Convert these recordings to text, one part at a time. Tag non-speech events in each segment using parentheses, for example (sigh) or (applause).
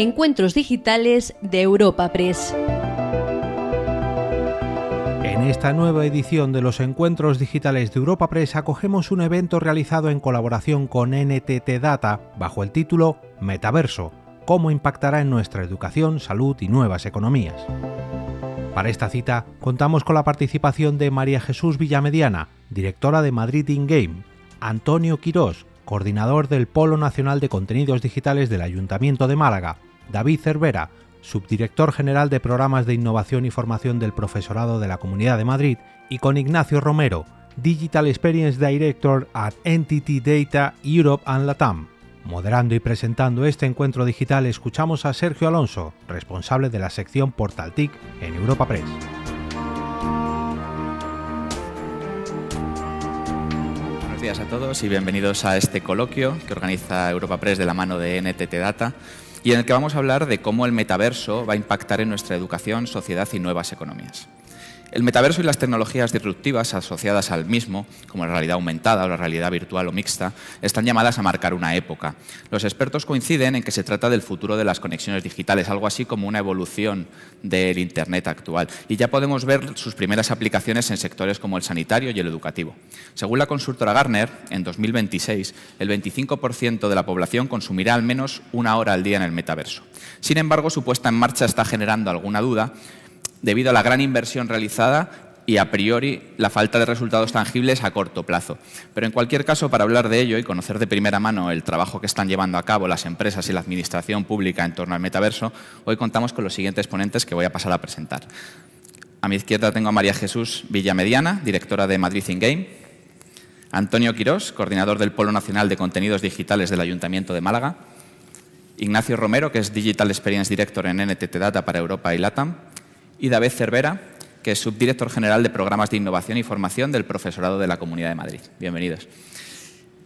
Encuentros digitales de Europa Press. En esta nueva edición de los Encuentros Digitales de Europa Press acogemos un evento realizado en colaboración con NTT Data bajo el título Metaverso, cómo impactará en nuestra educación, salud y nuevas economías. Para esta cita contamos con la participación de María Jesús Villamediana, directora de Madrid In Game, Antonio Quirós, coordinador del Polo Nacional de Contenidos Digitales del Ayuntamiento de Málaga, David Cervera, subdirector general de Programas de Innovación y Formación del Profesorado de la Comunidad de Madrid, y con Ignacio Romero, Digital Experience Director at Entity Data Europe and Latam. Moderando y presentando este encuentro digital escuchamos a Sergio Alonso, responsable de la sección Portal TIC en Europa Press. Buenos días a todos y bienvenidos a este coloquio que organiza Europa Press de la mano de NTT Data y en el que vamos a hablar de cómo el metaverso va a impactar en nuestra educación, sociedad y nuevas economías. El metaverso y las tecnologías disruptivas asociadas al mismo, como la realidad aumentada o la realidad virtual o mixta, están llamadas a marcar una época. Los expertos coinciden en que se trata del futuro de las conexiones digitales, algo así como una evolución del Internet actual. Y ya podemos ver sus primeras aplicaciones en sectores como el sanitario y el educativo. Según la consultora Gartner, en 2026, el 25% de la población consumirá al menos una hora al día en el metaverso. Sin embargo, su puesta en marcha está generando alguna duda debido a la gran inversión realizada y a priori la falta de resultados tangibles a corto plazo. Pero en cualquier caso, para hablar de ello y conocer de primera mano el trabajo que están llevando a cabo las empresas y la administración pública en torno al metaverso, hoy contamos con los siguientes ponentes que voy a pasar a presentar. A mi izquierda tengo a María Jesús Villamediana, directora de Madrid In Game, Antonio Quirós, coordinador del Polo Nacional de Contenidos Digitales del Ayuntamiento de Málaga, Ignacio Romero, que es Digital Experience Director en NTT Data para Europa y LATAM, y David Cervera, que es subdirector general de Programas de Innovación y Formación del Profesorado de la Comunidad de Madrid. Bienvenidos.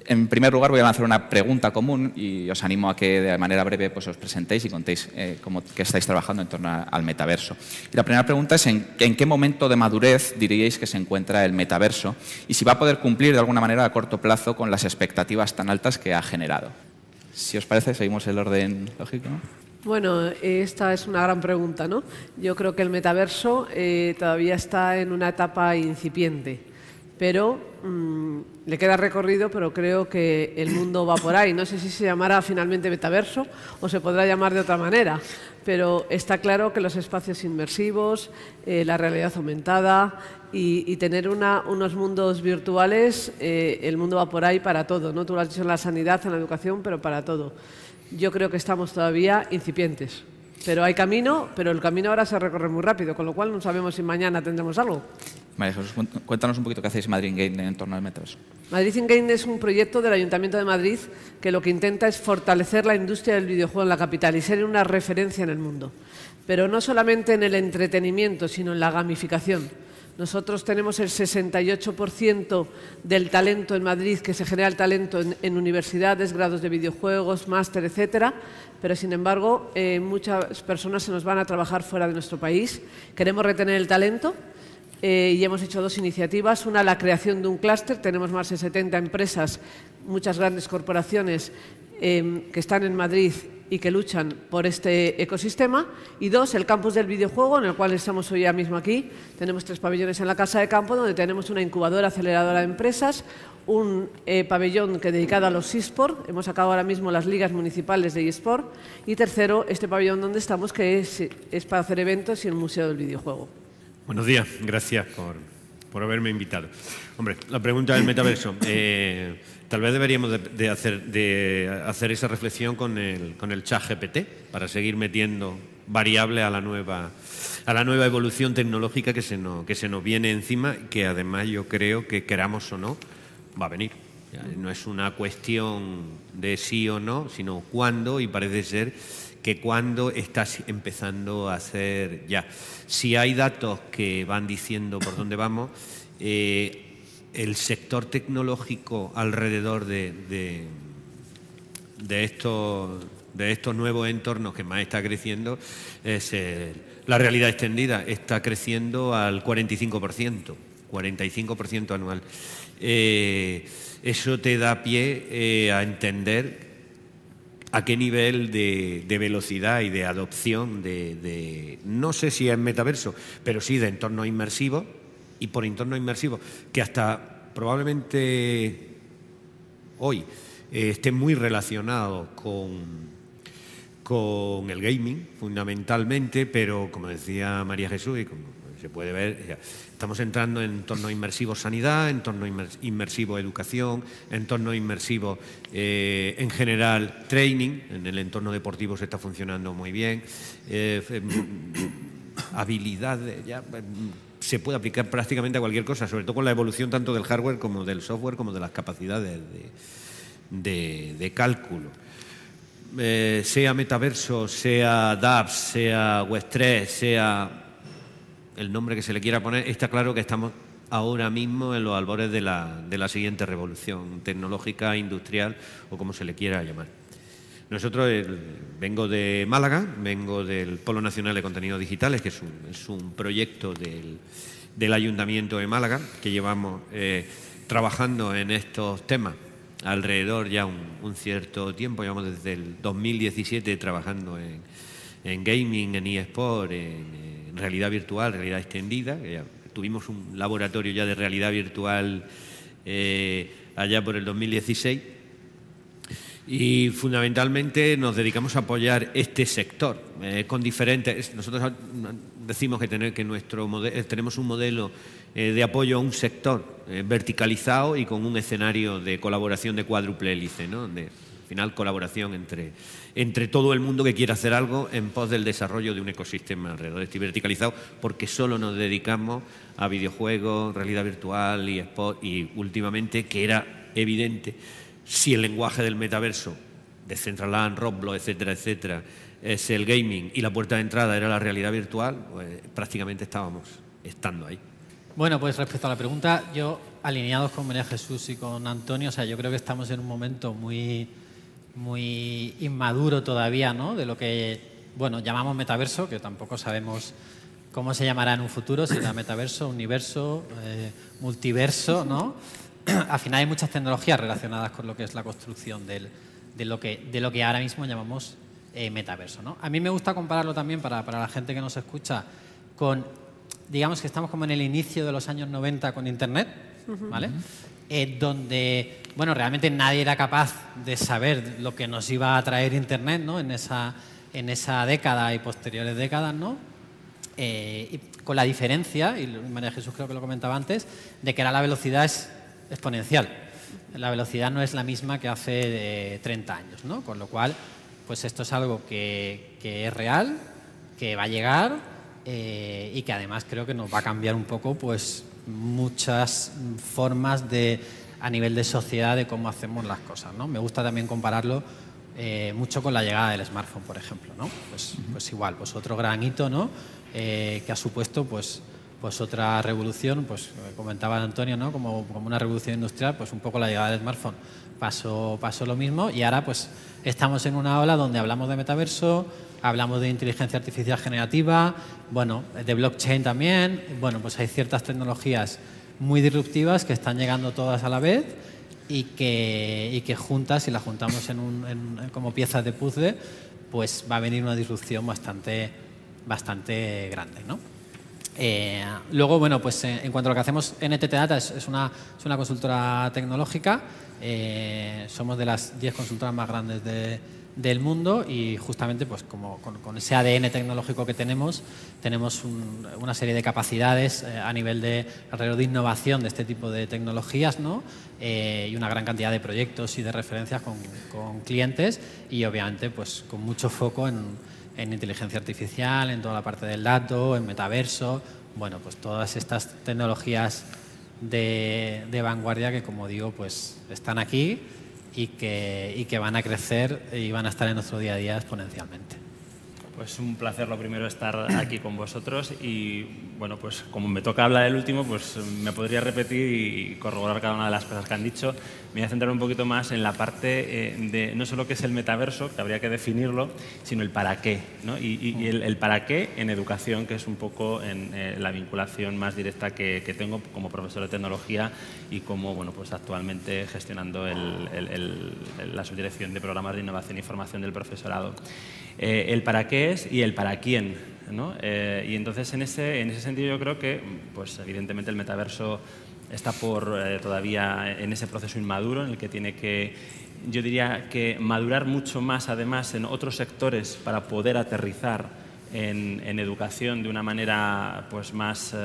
En primer lugar, voy a lanzar una pregunta común y os animo a que de manera breve pues, os presentéis y contéis eh, cómo estáis trabajando en torno al metaverso. Y la primera pregunta es ¿en, en, qué momento de madurez diríais que se encuentra el metaverso y si va a poder cumplir de alguna manera a corto plazo con las expectativas tan altas que ha generado. Si os parece, seguimos el orden lógico. Bueno, esta es una gran pregunta, ¿no? Yo creo que el metaverso eh, todavía está en una etapa incipiente, pero mmm, le queda recorrido, pero creo que el mundo va por ahí. No sé si se llamará finalmente metaverso o se podrá llamar de otra manera, pero está claro que los espacios inmersivos, eh, la realidad aumentada y, y tener una, unos mundos virtuales, eh, el mundo va por ahí para todo, ¿no? Tú lo has dicho en la sanidad, en la educación, pero para todo yo creo que estamos todavía incipientes. Pero hay camino, pero el camino ahora se recorre muy rápido, con lo cual no sabemos si mañana tendremos algo. María Jesús, cuéntanos un poquito qué hacéis Madrid in Game en torno al metaverso. Madrid in Game es un proyecto del Ayuntamiento de Madrid que lo que intenta es fortalecer la industria del videojuego en la capital y ser una referencia en el mundo. Pero no solamente en el entretenimiento, sino en la gamificación. Nosotros tenemos el 68% del talento en Madrid, que se genera el talento en, universidades, grados de videojuegos, máster, etcétera, pero sin embargo eh, muchas personas se nos van a trabajar fuera de nuestro país. Queremos retener el talento eh, y hemos hecho dos iniciativas. Una, la creación de un clúster. Tenemos más de 70 empresas, muchas grandes corporaciones eh, que están en Madrid y que luchan por este ecosistema. Y dos, el campus del videojuego, en el cual estamos hoy ya mismo aquí. Tenemos tres pabellones en la Casa de Campo, donde tenemos una incubadora aceleradora de empresas, un eh, pabellón que dedicado a los eSport, hemos acabado ahora mismo las ligas municipales de eSport, y tercero, este pabellón donde estamos, que es, es para hacer eventos y el Museo del Videojuego. Buenos días, gracias por, por haberme invitado. Hombre, la pregunta del metaverso. (clears throat) Eh, tal vez deberíamos de, hacer, esa reflexión con el, con el chat GPT para seguir metiendo variables a la nueva, a la nueva evolución tecnológica que se, nos, que se nos viene encima, que además yo creo que queramos o no, va a venir. No es una cuestión de sí o no, sino cuándo, y parece ser que cuándo está empezando a hacer ya. Si hay datos que van diciendo por dónde vamos, eh, el sector tecnológico alrededor de, de, estos, de estos nuevos entornos que más está creciendo es la realidad extendida, está creciendo al 45%, 45% anual. Eh, eso te da pie eh, a entender a qué nivel de, velocidad y de adopción de, no sé si es metaverso, pero sí de entornos inmersivos y por entornos inmersivos que hasta probablemente hoy eh, esté muy relacionado con, con el gaming fundamentalmente, pero como decía María Jesús y como se puede ver, estamos entrando en entorno inmersivo sanidad, entorno inmersivo educación, entorno inmersivo eh, en general training, en el entorno deportivo se está funcionando muy bien, eh, (coughs) habilidades, se puede aplicar prácticamente a cualquier cosa, sobre todo con la evolución tanto del hardware como del software, como de las capacidades de, cálculo. Eh, sea metaverso, sea DApps, sea Web3, sea el nombre que se le quiera poner, está claro que estamos ahora mismo en los albores de la, de la siguiente revolución tecnológica, industrial o como se le quiera llamar. Nosotros vengo de Málaga, vengo del Polo Nacional de Contenidos Digitales, que es un, proyecto del, Ayuntamiento de Málaga, que llevamos eh, trabajando en estos temas alrededor ya un, cierto tiempo, llevamos desde el 2017 trabajando en, en gaming, en eSport, en, realidad virtual, realidad extendida. tuvimos un laboratorio ya de realidad virtual eh, allá por el 2016 y fundamentalmente nos dedicamos a apoyar este sector eh, con diferentes. Nosotros decimos que, tener, que nuestro eh, tenemos un modelo de apoyo a un sector verticalizado y con un escenario de colaboración de cuádruple hélice, ¿no? al final colaboración entre entre todo el mundo que quiere hacer algo en pos del desarrollo de un ecosistema alrededor de este verticalizado, porque solo nos dedicamos a videojuegos, realidad virtual y y últimamente que era evidente si el lenguaje del metaverso, de Centraland, Roblox, etcétera, etcétera, es el gaming y la puerta de entrada era la realidad virtual, pues prácticamente estábamos estando ahí. Bueno, pues respecto a la pregunta, yo alineados con María Jesús y con Antonio, o sea, yo creo que estamos en un momento muy muy inmaduro todavía, ¿no? De lo que, bueno, llamamos metaverso, que tampoco sabemos cómo se llamará en un futuro, si será metaverso, universo, eh, multiverso, ¿no? (clears throat) Al final hay muchas tecnologías relacionadas con lo que es la construcción del, de, lo que, de lo que ahora mismo llamamos eh, metaverso, ¿no? A mí me gusta compararlo también para, para la gente que nos escucha con, digamos que estamos como en el inicio de los años 90 con Internet, ¿vale? Eh, donde bueno, realmente nadie era capaz de saber lo que nos iba a traer Internet ¿no? en, esa, en esa década y posteriores décadas, ¿no? Eh, con la diferencia, y María Jesús creo que lo comentaba antes, de que ahora la velocidad es exponencial. La velocidad no es la misma que hace 30 eh, años, ¿no? Con lo cual, pues esto es algo que, que es real, que va a llegar y que además creo que nos va a cambiar un poco pues muchas formas de, a nivel de sociedad de cómo hacemos las cosas. ¿no? Me gusta también compararlo eh, mucho con la llegada del smartphone, por ejemplo. ¿no? Pues, pues igual, pues otro gran hito ¿no? Eh, que ha supuesto pues, pues otra revolución, pues comentaba Antonio, ¿no? como, como una revolución industrial, pues un poco la llegada del smartphone pasó, pasó lo mismo y ahora pues estamos en una ola donde hablamos de metaverso, hablamos de inteligencia artificial generativa, bueno, de blockchain también, bueno, pues hay ciertas tecnologías muy disruptivas que están llegando todas a la vez y que, y que juntas, si las juntamos en un, como piezas de puzzle, pues va a venir una disrupción bastante, bastante grande. ¿no? Eh, luego, bueno, pues en, cuanto a lo que hacemos, NTT Data es, es, una, es una consultora tecnológica, eh, somos de las 10 consultoras más grandes de, del mundo y justamente pues como con, ese ADN tecnológico que tenemos tenemos una serie de capacidades eh, a nivel de alrededor de innovación de este tipo de tecnologías ¿no? Eh, y una gran cantidad de proyectos y de referencias con, clientes y obviamente pues con mucho foco en, en, inteligencia artificial en toda la parte del dato en metaverso bueno pues todas estas tecnologías de, vanguardia que como digo pues están aquí y que, y que van a crecer y van a estar en nuestro día a día exponencialmente. Pues un placer lo primero estar aquí con vosotros y bueno, pues como me toca hablar el último, pues me podría repetir y corroborar cada una de las cosas que han dicho. Me voy a centrar un poquito más en la parte eh, de no solo qué es el metaverso, que habría que definirlo, sino el para qué. ¿no? Y, el, para qué en educación, que es un poco en, eh, la vinculación más directa que, tengo como profesor de tecnología y como bueno, pues actualmente gestionando la subdirección de programas de innovación y formación del profesorado. Eh, el para qué es y el para quién. ¿no? Eh, y entonces en ese, en ese sentido yo creo que pues, evidentemente el metaverso está por eh, todavía en ese proceso inmaduro en el que tiene que yo diría que madurar mucho más además en otros sectores para poder aterrizar en, educación de una manera pues más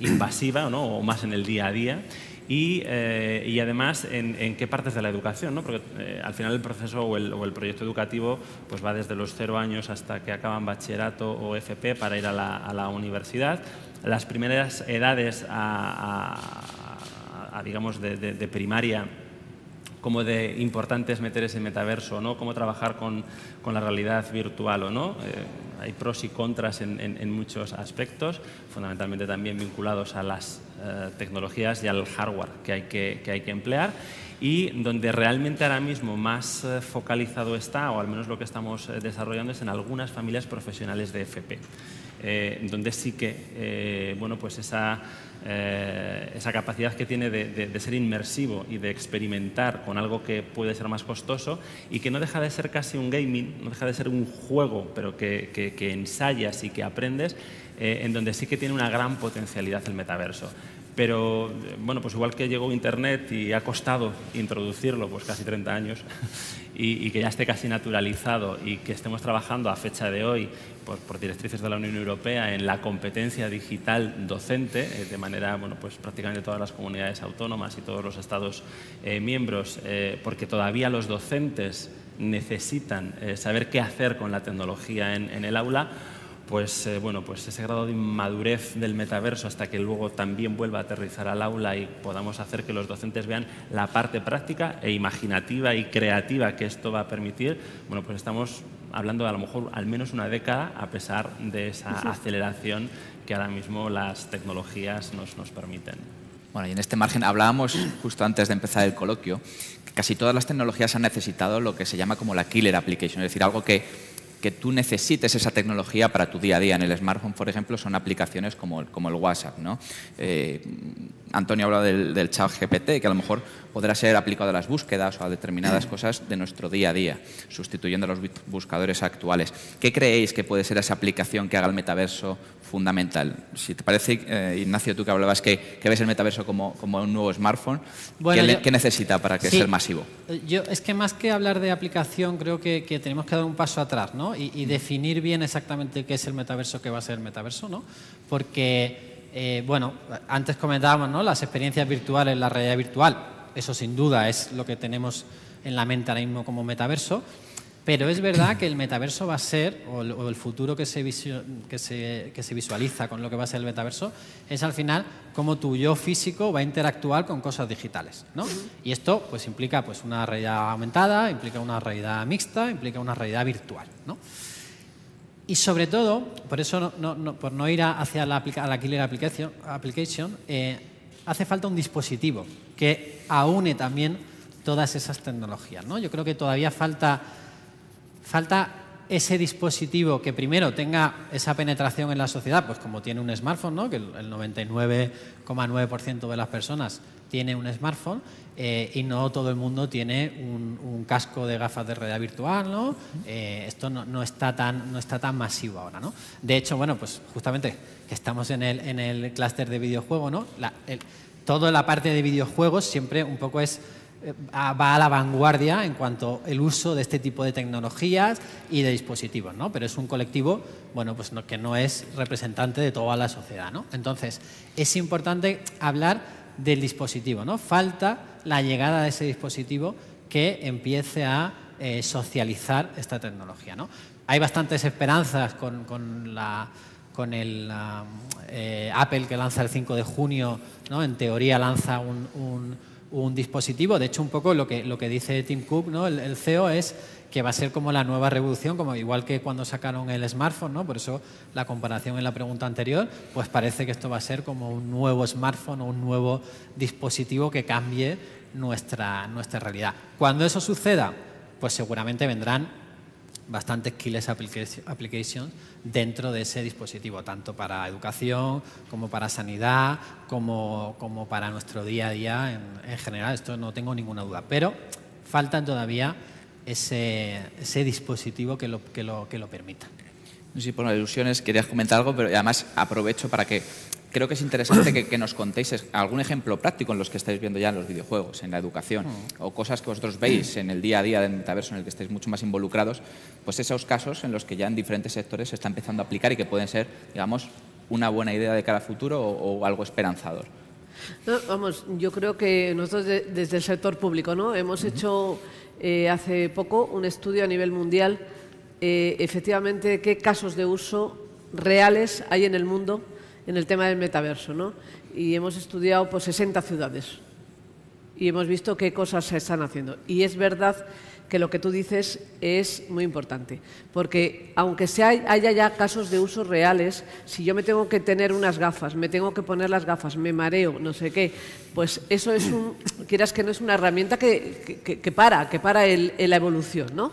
invasiva ¿no? o más en el día a día y, eh, y además en, qué partes de la educación, ¿no? porque eh, al final el proceso o el, o el, proyecto educativo pues va desde los cero años hasta que acaban bachillerato o FP para ir a la, a la universidad. Las primeras edades a, a, digamos de, de, primaria como de importante es meter ese metaverso, ¿no? cómo trabajar con, con la realidad virtual o no. Eh, hay pros y contras en, en, en, muchos aspectos, fundamentalmente también vinculados a las eh, tecnologías y al hardware que hay que, que, hay que emplear. Y donde realmente ahora mismo más eh, focalizado está, o al menos lo que estamos eh, desarrollando, es en algunas familias profesionales de FP, donde sí que bueno, pues esa, esa capacidad que tiene de, de, de, ser inmersivo y de experimentar con algo que puede ser más costoso y que no deja de ser casi un gaming, no deja de ser un juego, pero que, que, que ensayas y que aprendes, eh, en donde sí que tiene una gran potencialidad el metaverso. Pero, bueno, pues igual que llegó Internet y ha costado introducirlo, pues casi 30 años, (laughs) y, que ya esté casi naturalizado y que estemos trabajando a fecha de hoy por, directrices de la Unión Europea en la competencia digital docente, eh, de manera, bueno, pues prácticamente todas las comunidades autónomas y todos los Estados eh, miembros, eh, porque todavía los docentes necesitan eh, saber qué hacer con la tecnología en el aula, pues, eh, bueno, pues ese grado de inmadurez del metaverso hasta que luego también vuelva a aterrizar al aula y podamos hacer que los docentes vean la parte práctica e imaginativa y creativa que esto va a permitir, bueno, pues estamos hablando de a lo mejor al menos una década a pesar de esa aceleración que ahora mismo las tecnologías nos, nos permiten. Bueno, y en este margen hablábamos justo antes de empezar el coloquio que casi todas las tecnologías han necesitado lo que se llama como la killer application, es decir, algo que que tú necesites esa tecnología para tu día a día. En el smartphone, por ejemplo, son aplicaciones como el, como el WhatsApp. ¿no? Eh, Antonio hablado del, del chat GPT, que a lo mejor podrá ser aplicado a las búsquedas o a determinadas cosas de nuestro día a día, sustituyendo a los buscadores actuales. ¿Qué creéis que puede ser esa aplicación que haga el metaverso fundamental? Si te parece, eh, Ignacio, tú que hablabas que, que, ves el metaverso como, como un nuevo smartphone, bueno, ¿qué, yo, ¿qué, necesita para que sí, sea masivo? Yo, es que más que hablar de aplicación, creo que, que tenemos que dar un paso atrás ¿no? y, y definir bien exactamente qué es el metaverso, qué va a ser el metaverso, ¿no? porque eh, bueno, antes comentábamos ¿no? las experiencias virtuales, la realidad virtual, eso sin duda es lo que tenemos en la mente ahora mismo como metaverso, pero es verdad que el metaverso va a ser, o el, futuro que se, que, se, que se, visualiza con lo que va a ser el metaverso, es al final cómo tu yo físico va a interactuar con cosas digitales. ¿no? Y esto pues, implica pues, una realidad aumentada, implica una realidad mixta, implica una realidad virtual. ¿no? Y sobre todo, por eso no, no, no, por no ir hacia la, a la killer application, application eh, hace falta un dispositivo que aúne también todas esas tecnologías. ¿no? Yo creo que todavía falta, falta ese dispositivo que primero tenga esa penetración en la sociedad, pues como tiene un smartphone, ¿no? que el 99,9% de las personas tiene un smartphone eh, y no todo el mundo tiene un, casco de gafas de realidad virtual, ¿no? Eh, esto no, no, está tan, no está tan masivo ahora, ¿no? De hecho, bueno, pues justamente que estamos en el, en el clúster de videojuego, ¿no? La, el, toda la parte de videojuegos siempre un poco es va a la vanguardia en cuanto al uso de este tipo de tecnologías y de dispositivos, ¿no? Pero es un colectivo, bueno, pues no, que no es representante de toda la sociedad, ¿no? Entonces, es importante hablar del dispositivo. ¿no? Falta la llegada de ese dispositivo que empiece a eh, socializar esta tecnología. ¿no? Hay bastantes esperanzas con, con, la, con el eh, Apple que lanza el 5 de junio, ¿no? en teoría lanza un, un, un dispositivo. De hecho, un poco lo que, lo que dice Tim Cook, ¿no? el, CEO, es que va a ser como la nueva revolución, como igual que cuando sacaron el smartphone, ¿no? Por eso la comparación en la pregunta anterior, pues parece que esto va a ser como un nuevo smartphone o un nuevo dispositivo que cambie nuestra, nuestra realidad. Cuando eso suceda, pues seguramente vendrán bastantes keyless applications dentro de ese dispositivo, tanto para educación como para sanidad, como, como para nuestro día a día en, en, general. Esto no tengo ninguna duda. Pero faltan todavía ese, ese dispositivo que lo, que lo, que lo permita. No sé si por ilusiones querías comentar algo, pero además aprovecho para que creo que es interesante que, nos contéis algún ejemplo práctico en los que estáis viendo ya en los videojuegos, en la educación, mm. o cosas que vosotros veis en el día a día del metaverso en el que estáis mucho más involucrados, pues esos casos en los que ya en diferentes sectores se está empezando a aplicar y que pueden ser, digamos, una buena idea de cara al futuro o, algo esperanzador. vamos, yo creo que nosotros desde el sector público ¿no? hemos hecho eh, hace poco un estudio a nivel mundial, eh, efectivamente, qué casos de uso reales hay en el mundo en el tema del metaverso, ¿no? Y hemos estudiado pues, 60 ciudades y hemos visto qué cosas se están haciendo. Y es verdad que lo que tú dices es muy importante, porque aunque sea, haya ya casos de usos reales, si yo me tengo que tener unas gafas, me tengo que poner las gafas, me mareo, no sé qué, pues eso es un, (coughs) quieras que no es una herramienta que, que, para, que para el, la evolución, ¿no?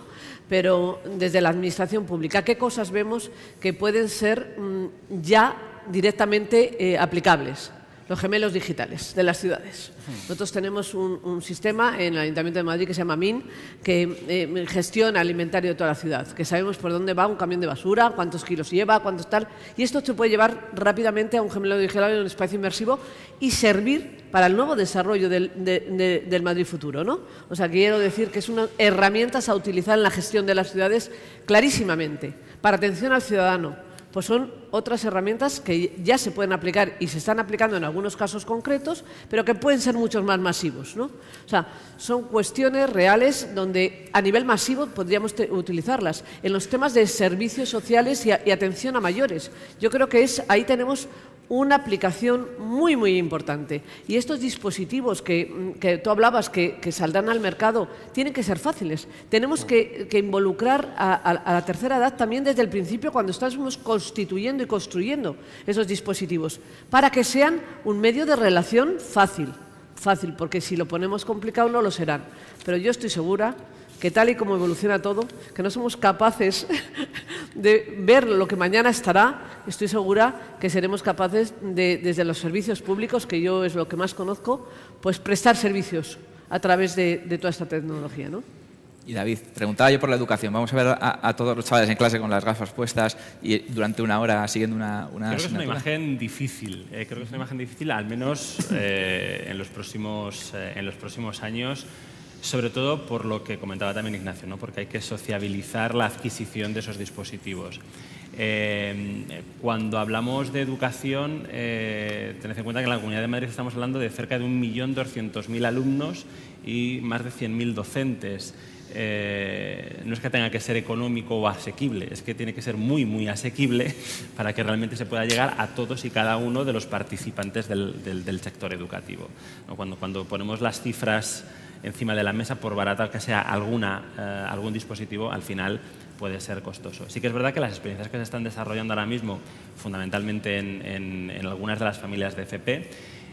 Pero desde la administración pública, ¿qué cosas vemos que pueden ser mm, ya directamente eh, aplicables, los gemelos digitales de las ciudades. Nosotros tenemos un, sistema en el Ayuntamiento de Madrid que se llama MIN, que eh, gestiona el inventario de toda la ciudad, que sabemos por dónde va un camión de basura, cuántos kilos lleva, cuántos tal, y esto se puede llevar rápidamente a un gemelo digital en un espacio inmersivo y servir para el nuevo desarrollo del, del Madrid futuro. ¿no? O sea, quiero decir que es una herramienta a utilizar en la gestión de las ciudades clarísimamente, para atención al ciudadano, pues son otras herramientas que ya se pueden aplicar y se están aplicando en algunos casos concretos, pero que pueden ser muchos más masivos. ¿no? O sea, son cuestiones reales donde a nivel masivo podríamos utilizarlas. En los temas de servicios sociales y, y, atención a mayores. Yo creo que es, ahí tenemos una aplicación muy, muy importante. Y estos dispositivos que, que tú hablabas que, saldrán al mercado tienen que ser fáciles. Tenemos que, que involucrar a, a, a, la tercera edad también desde el principio cuando estamos constituyendo y construyendo esos dispositivos, para que sean un medio de relación fácil. Fácil, porque si lo ponemos complicado no lo serán. Pero yo estoy segura que tal y como evoluciona todo, que no somos capaces (laughs) de ver lo que mañana estará, estoy segura que seremos capaces de, desde los servicios públicos, que yo es lo que más conozco, pues prestar servicios a través de, toda esta tecnología. ¿no? Y David, preguntaba yo por la educación. Vamos a ver a, todos los chavales en clase con las gafas puestas y durante una hora siguiendo una, una Creo que es una imagen difícil. Eh, creo que es una imagen difícil, al menos eh, en, los próximos, eh, en los próximos años sobre todo por lo que comentaba también Ignacio, ¿no? porque hay que sociabilizar la adquisición de esos dispositivos. Eh, cuando hablamos de educación, eh, tened en cuenta que en la Comunidad de Madrid estamos hablando de cerca de 1.200.000 alumnos y más de 100.000 docentes. Eh, no es que tenga que ser económico o asequible, es que tiene que ser muy, muy asequible (laughs) para que realmente se pueda llegar a todos y cada uno de los participantes del, sector educativo. Cuando, cuando ponemos las cifras encima de la mesa, por barata que sea alguna, eh, algún dispositivo, al final puede ser costoso. Sí que es verdad que las experiencias que se están desarrollando ahora mismo, fundamentalmente en, algunas de las familias de FP,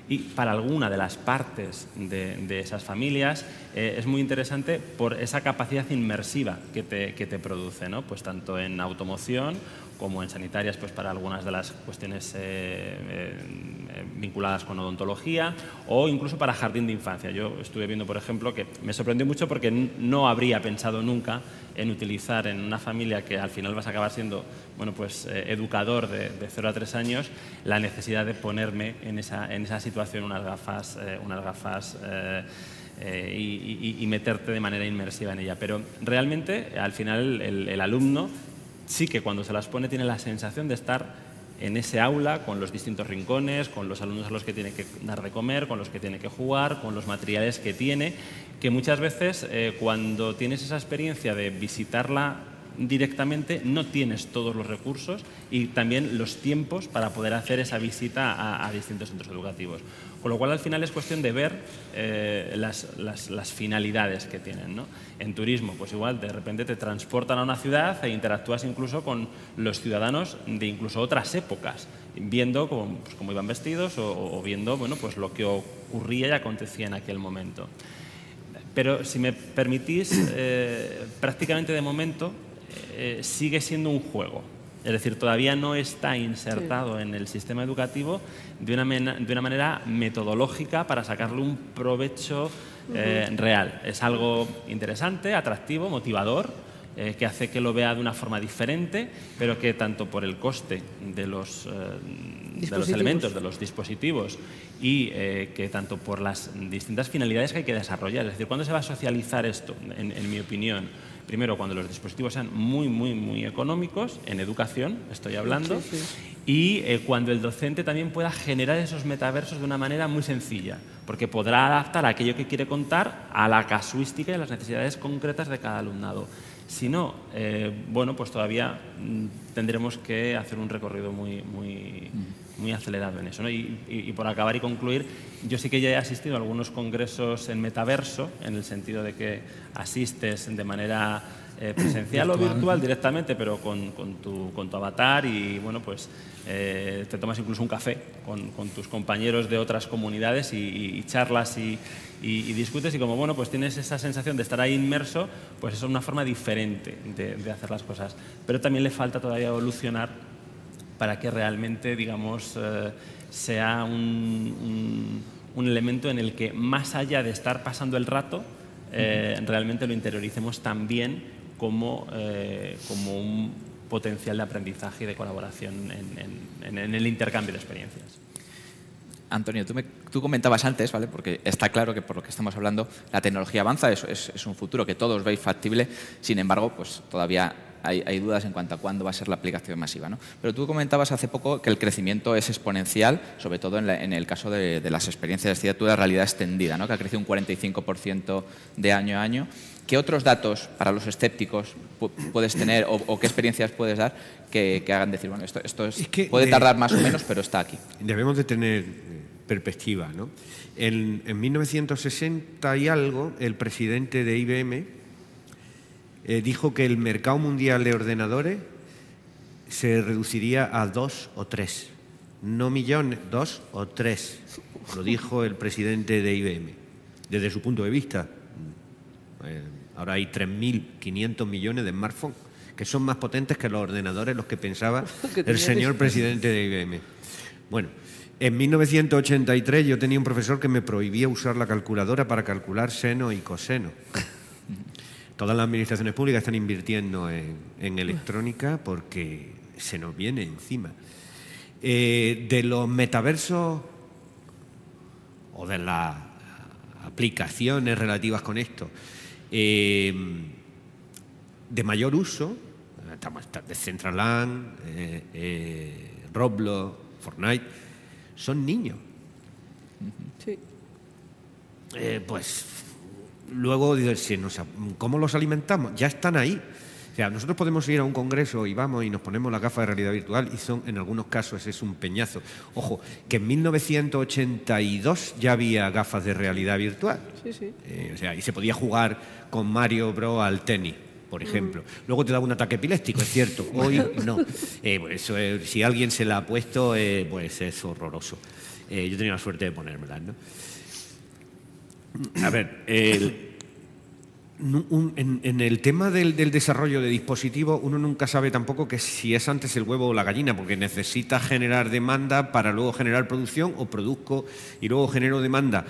y para alguna de las partes de, esas familias eh, es muy interesante por esa capacidad inmersiva que te, que te produce, ¿no? pues tanto en automoción como en sanitarias pues para algunas de las cuestiones eh, eh, vinculadas con odontología o incluso para jardín de infancia. Yo estuve viendo, por ejemplo, que me sorprendió mucho porque no habría pensado nunca en utilizar en una familia que al final vas a acabar siendo bueno, pues, eh, educador de, de, 0 a 3 años, la necesidad de ponerme en esa, en esa situación unas gafas, unas gafas y, meterte de manera inmersiva en ella. Pero realmente, al final, el alumno sí que cuando se las pone tiene la sensación de estar en ese aula con los distintos rincones, con los alumnos a los que tiene que dar de comer, con los que tiene que jugar, con los materiales que tiene, que muchas veces eh, cuando tienes esa experiencia de visitarla directamente, no tienes todos los recursos y también los tiempos para poder hacer esa visita a, distintos centros educativos. Con lo cual, al final es cuestión de ver eh, las, finalidades que tienen. En turismo, pues igual, de repente te transportan a una ciudad e interactúas incluso con los ciudadanos de incluso otras épocas, viendo cómo, pues, cómo iban vestidos o, viendo bueno, pues, lo que ocurría y acontecía en aquel momento. Pero si me permitís, eh, prácticamente de momento eh, sigue siendo un juego. Es decir, todavía no está insertado en el sistema educativo de una, de una, manera metodológica para sacarle un provecho eh, real. Es algo interesante, atractivo, motivador, que hace que lo vea de una forma diferente, pero que tanto por el coste de los, de los elementos, de los dispositivos y eh, que tanto por las distintas finalidades que hay que desarrollar. Es decir, ¿cuándo se va a socializar esto? En, mi opinión, primero cuando los dispositivos sean muy, muy, muy económicos, en educación estoy hablando, y eh, cuando el docente también pueda generar esos metaversos de una manera muy sencilla, porque podrá adaptar aquello que quiere contar a la casuística y a las necesidades concretas de cada alumnado. Si no, eh, bueno, pues todavía mm, tendremos que hacer un recorrido muy, muy, muy acelerado en eso. Y, por acabar y concluir, yo sí que ya he asistido a algunos congresos en metaverso, en el sentido de que asistes de manera eh, presencial o virtual directamente, pero con, tu, con, tu, avatar y bueno, pues eh, te tomas incluso un café con, con tus compañeros de otras comunidades y, charlas y, discutes y como bueno, pues tienes esa sensación de estar ahí inmerso, pues eso es una forma diferente de, de hacer las cosas. Pero también le falta todavía evolucionar para que realmente, digamos, eh, sea un, elemento en el que, más allá de estar pasando el rato, eh, realmente lo interioricemos también como, eh, como un potencial de aprendizaje y de colaboración en, el intercambio de experiencias. Antonio, tú, comentabas antes, ¿vale? porque está claro que por lo que estamos hablando, la tecnología avanza, es, es un futuro que todos veis factible, sin embargo, pues todavía hay, dudas en cuanto a cuándo va a ser la aplicación masiva. ¿no? Pero tú comentabas hace poco que el crecimiento es exponencial, sobre todo en, el caso de, las experiencias de de realidad extendida, ¿no? que ha crecido un 45% de año a año. ¿Qué otros datos para los escépticos puedes tener o, qué experiencias puedes dar que, hagan decir, bueno, esto, esto es, puede tardar más o menos, pero está aquí? Debemos de tener eh, perspectiva. ¿no? En, en 1960 y algo, el presidente de IBM, eh, dijo que el mercado mundial de ordenadores se reduciría a dos o tres. No millones, dos o tres. Lo dijo el presidente de IBM. Desde su punto de vista, eh, ahora hay 3.500 millones de smartphones que son más potentes que los ordenadores los que pensaba (laughs) el señor presidente de IBM. Bueno, en 1983 yo tenía un profesor que me prohibía usar la calculadora para calcular seno y coseno. (laughs) Todas las administraciones públicas están invirtiendo en, electrónica porque se nos viene encima. Eh, de los metaversos o de las aplicaciones relativas con esto, eh, de mayor uso, estamos de Centraland, eh, Roblox, Fortnite, son niños. Sí. pues luego ¿cómo los alimentamos? Ya están ahí. O sea, nosotros podemos ir a un congreso y vamos y nos ponemos la gafa de realidad virtual y son, en algunos casos, es un peñazo. Ojo, que en 1982 ya había gafas de realidad virtual. Sí, sí. Eh, o sea, y se podía jugar con Mario Bro al tenis por ejemplo. Luego te da un ataque epiléptico, es cierto. (laughs) Hoy no. Eh, eso, si alguien se la ha puesto, eh, pues es horroroso. yo tenía la suerte de ponérmela, ¿no? A ver, en, el tema del, desarrollo de dispositivos, uno nunca sabe tampoco que si es antes el huevo o la gallina, porque necesita generar demanda para luego generar producción, o produzco y luego genero demanda.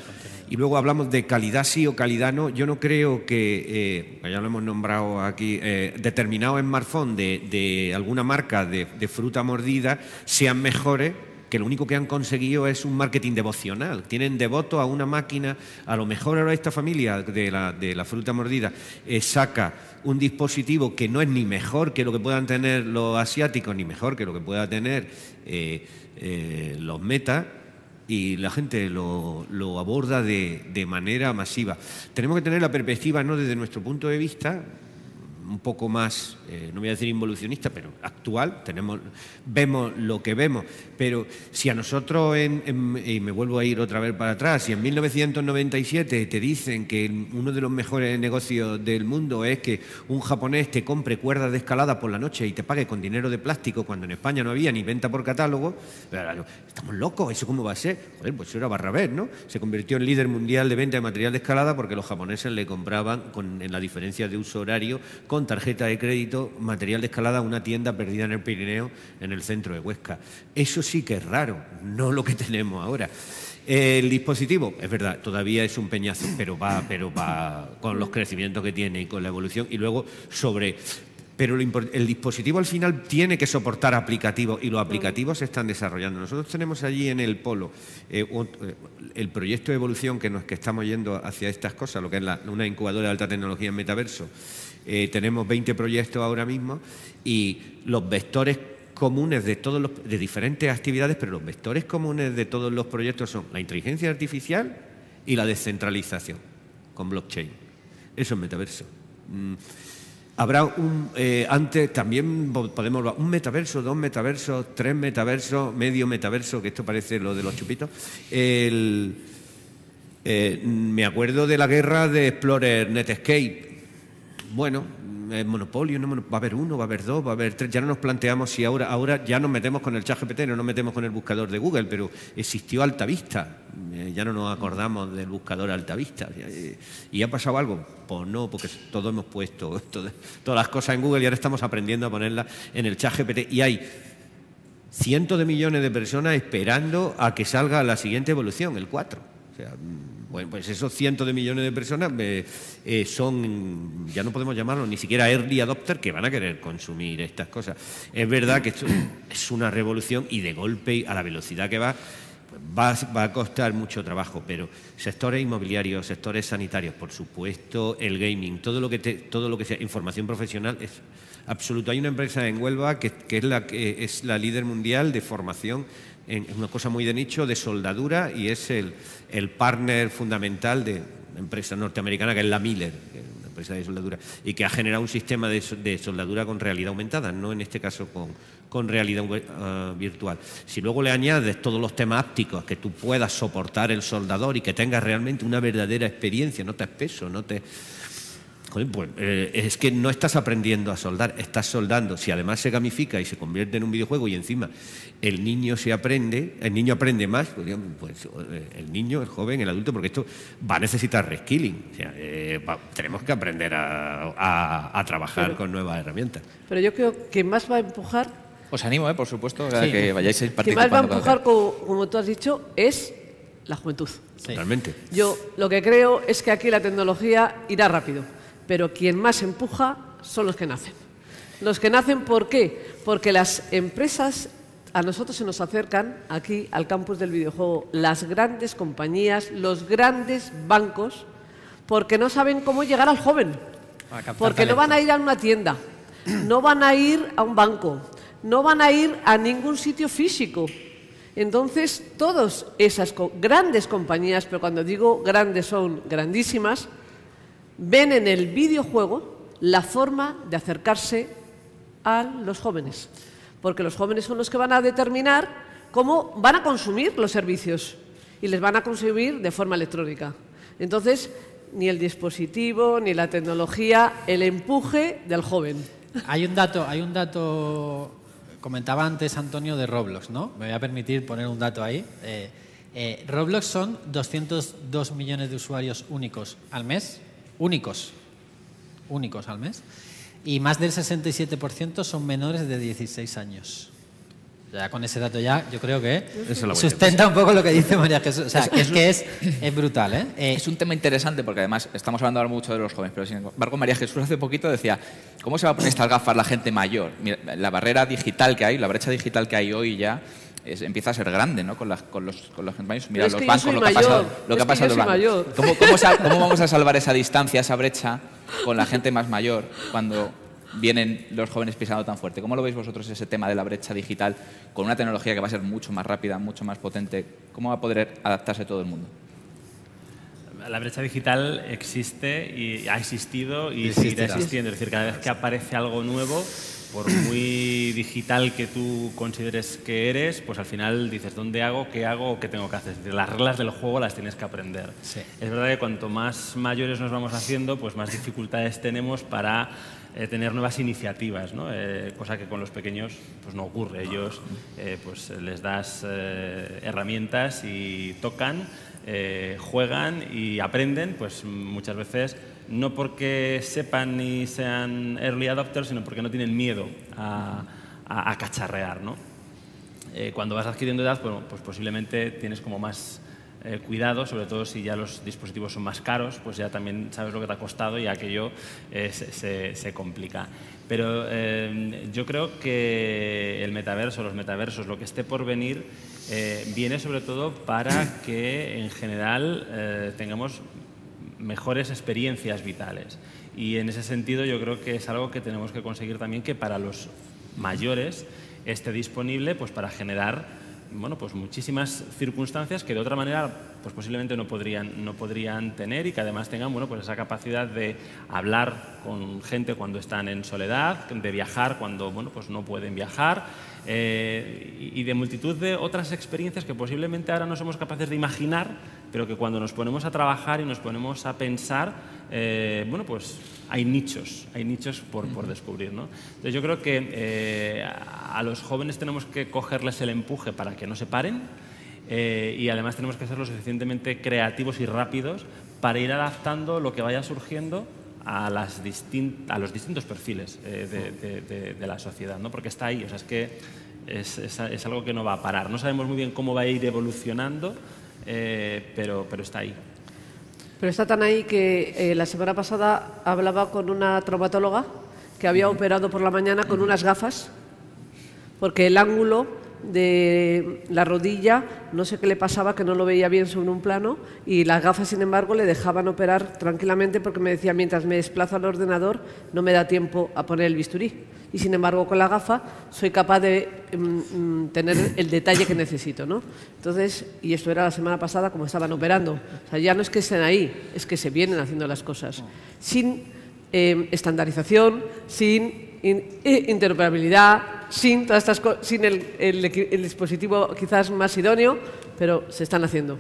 Y luego hablamos de calidad sí o calidad no. Yo no creo que, eh, ya lo hemos nombrado aquí, eh, determinados smartphones de, de alguna marca de fruta mordida sean mejores que lo único que han conseguido es un marketing devocional. Tienen devoto a una máquina, a lo mejor ahora esta familia de la, fruta mordida eh, saca un dispositivo que no es ni mejor que lo que puedan tener los asiáticos, ni mejor que lo que pueda tener eh, eh, los meta, y la gente lo, aborda de, de, manera masiva. Tenemos que tener la perspectiva, no desde nuestro punto de vista, un poco más, eh, no voy a decir involucionista, pero actual, tenemos, vemos lo que vemos. Pero si a nosotros, y me vuelvo a ir otra vez para atrás, si en 1997 te dicen que uno de los mejores negocios del mundo es que un japonés te compre cuerdas de escalada por la noche y te pague con dinero de plástico cuando en España no había ni venta por catálogo, estamos locos, ¿eso cómo va a ser? Joder, pues eso era Barrabés, ¿no? Se convirtió en líder mundial de venta de material de escalada porque los japoneses le compraban, con, en la diferencia de uso horario, con tarjeta de crédito, material de escalada una tienda perdida en el Pirineo, en el centro de Huesca. Eso sí que es raro, no lo que (laughs) tenemos ahora. El dispositivo, es verdad, todavía es un peñazo, pero va, pero va con los crecimientos que tiene y con la evolución. Y luego sobre pero el dispositivo al final tiene que soportar aplicativos y los aplicativos se están desarrollando. Nosotros tenemos allí en el polo eh, eh, el proyecto de evolución que, nos, que estamos yendo hacia estas cosas, lo que es una incubadora de alta tecnología en metaverso. Eh, tenemos 20 proyectos ahora mismo y los vectores comunes de todos los, de diferentes actividades, pero los vectores comunes de todos los proyectos son la inteligencia artificial y la descentralización con blockchain. Eso es metaverso. Mm, Habrá un, eh, antes también podemos un metaverso, dos metaversos, tres metaversos, medio metaverso, que esto parece lo de los chupitos. Eh, me acuerdo de la guerra de Explorer Netscape. Bueno, el monopolio, no, va a haber uno, va a haber dos, va a haber tres. Ya no nos planteamos si ahora, ahora ya nos metemos con el chat GPT, no nos metemos con el buscador de Google, pero existió Altavista. Eh, ya no nos acordamos del buscador Altavista. Eh, ¿Y ha pasado algo? Pues no, porque todos hemos puesto (laughs) todas las cosas en Google y ahora estamos aprendiendo a ponerlas en el chat GPT. Y hay cientos de millones de personas esperando a que salga la siguiente evolución, el 4. O sea, bueno, pues esos cientos de millones de personas eh, eh, son, ya no podemos llamarlos ni siquiera early adopter, que van a querer consumir estas cosas. Es verdad que esto es una revolución y de golpe, a la velocidad que va, pues va, va, a costar mucho trabajo, pero sectores inmobiliarios, sectores sanitarios, por supuesto, el gaming, todo lo que, todo lo que sea información profesional es absoluto. Hay una empresa en Huelva que, que es, la, que es la líder mundial de formación es una cosa muy de nicho, de soldadura, y es el, el partner fundamental de una empresa norteamericana que es la Miller, una empresa de soldadura, y que ha generado un sistema de, de soldadura con realidad aumentada, no en este caso con, con realidad uh, virtual. Si luego le añades todos los temas ápticos, que tú puedas soportar el soldador y que tengas realmente una verdadera experiencia, no te espeso, no te pues, eh, es que no estás aprendiendo a soldar, estás soldando. Si además se gamifica y se convierte en un videojuego y encima el niño se aprende, el niño aprende más, pues, pues eh, el niño, el joven, el adulto, porque esto va a necesitar reskilling. O sea, eh, tenemos que aprender a, trabajar con nuevas herramientas. Pero yo creo que más va a empujar. Os animo, por supuesto, a que vayáis a participando. Que más va a empujar, como, tú has dicho, es la juventud. Totalmente. Yo lo que creo es que aquí la tecnología irá rápido pero quien más empuja son los que nacen. Los que nacen, ¿por qué? Porque las empresas a nosotros se nos acercan aquí al campus del videojuego las grandes compañías, los grandes bancos, porque no saben cómo llegar al joven. Porque no van a ir a una tienda, no van a ir a un banco, no van a ir a ningún sitio físico. Entonces, todas esas grandes compañías, pero cuando digo grandes son grandísimas, ven en el videojuego la forma de acercarse a los jóvenes, porque los jóvenes son los que van a determinar cómo van a consumir los servicios y les van a consumir de forma electrónica. Entonces, ni el dispositivo, ni la tecnología, el empuje del joven. Hay un dato, hay un dato, comentaba antes Antonio de Roblox, ¿no? Me voy a permitir poner un dato ahí. Eh, eh, Roblox son 202 millones de usuarios únicos al mes únicos, únicos al mes, y más del 67% son menores de 16 años. Ya con ese dato ya, yo creo que sustenta un poco lo que dice María Jesús. O sea, es, que es, es brutal. ¿eh? ¿eh? Es un tema interesante porque además estamos hablando ahora mucho de los jóvenes, pero sin embargo María Jesús hace poquito decía, ¿cómo se va a poner estas gafas la gente mayor? la barrera digital que hay, la brecha digital que hay hoy ya empieza a ser grande ¿no? con, con los, con los Mira, los bancos, lo que ha pasado, lo que ha pasado ¿Cómo, cómo, vamos a (laughs) salvar esa distancia, esa brecha con la gente más mayor cuando vienen los jóvenes pisando tan fuerte? ¿Cómo lo veis vosotros ese tema de la brecha digital con una tecnología que va a ser mucho más rápida, mucho más potente? ¿Cómo va a poder adaptarse todo el mundo? la brecha digital existe y ha existido y seguirá existiendo. Es decir, cada vez que aparece algo nuevo, por muy digital que tú consideres que eres, pues al final dices, ¿dónde hago? ¿Qué hago? ¿Qué tengo que hacer? las reglas del juego las tienes que aprender. Es verdad que cuanto más mayores nos vamos haciendo, pues más dificultades tenemos para eh, tener nuevas iniciativas, ¿no? Eh, cosa que con los pequeños pues no ocurre. Ellos eh, pues les das herramientas y tocan, juegan y aprenden, pues muchas veces no porque sepan ni sean early adopters, sino porque no tienen miedo a, cacharrear. ¿no? cuando vas adquiriendo edad, pues posiblemente tienes como más eh, cuidado, sobre todo si ya los dispositivos son más caros, pues ya también sabes lo que te ha costado y aquello eh, se, complica. Pero eh, yo creo que el metaverso, los metaversos, lo que esté por venir, viene sobre todo para que en general tengamos mejores experiencias vitales. Y en ese sentido yo creo que es algo que tenemos que conseguir también que para los mayores esté disponible pues, para generar bueno, pues muchísimas circunstancias que de otra manera pues posiblemente no podrían, no podrían tener y que además tengan bueno, pues esa capacidad de hablar con gente cuando están en soledad, de viajar cuando bueno, pues no pueden viajar eh, y de multitud de otras experiencias que posiblemente ahora no somos capaces de imaginar, pero que cuando nos ponemos a trabajar y nos ponemos a pensar, eh, bueno, pues hay nichos, hay nichos por, por descubrir. ¿no? Entonces yo creo que eh, a los jóvenes tenemos que cogerles el empuje para que no se paren y además tenemos que ser lo suficientemente creativos y rápidos para ir adaptando lo que vaya surgiendo a, las a los distintos perfiles de, de, la sociedad, ¿no? porque está ahí, o sea, es que es, es, algo que no va a parar. No sabemos muy bien cómo va a ir evolucionando, eh, pero, pero está ahí. Pero está tan ahí que eh, la semana pasada hablaba con una traumatóloga que había operado por la mañana con unas gafas, porque el ángulo de la rodilla, no sé qué le pasaba, que no lo veía bien sobre un plano, y las gafas, sin embargo, le dejaban operar tranquilamente porque me decía, mientras me desplazo al ordenador, no me da tiempo a poner el bisturí. Y sin embargo, con la gafa soy capaz de mm, mm, tener el detalle que necesito. ¿no? Entonces, y esto era la semana pasada como estaban operando. O sea, ya no es que estén ahí, es que se vienen haciendo las cosas. Sin eh, estandarización, sin interoperabilidad, sin, todas estas sin el, dispositivo quizás más idóneo, pero se están haciendo.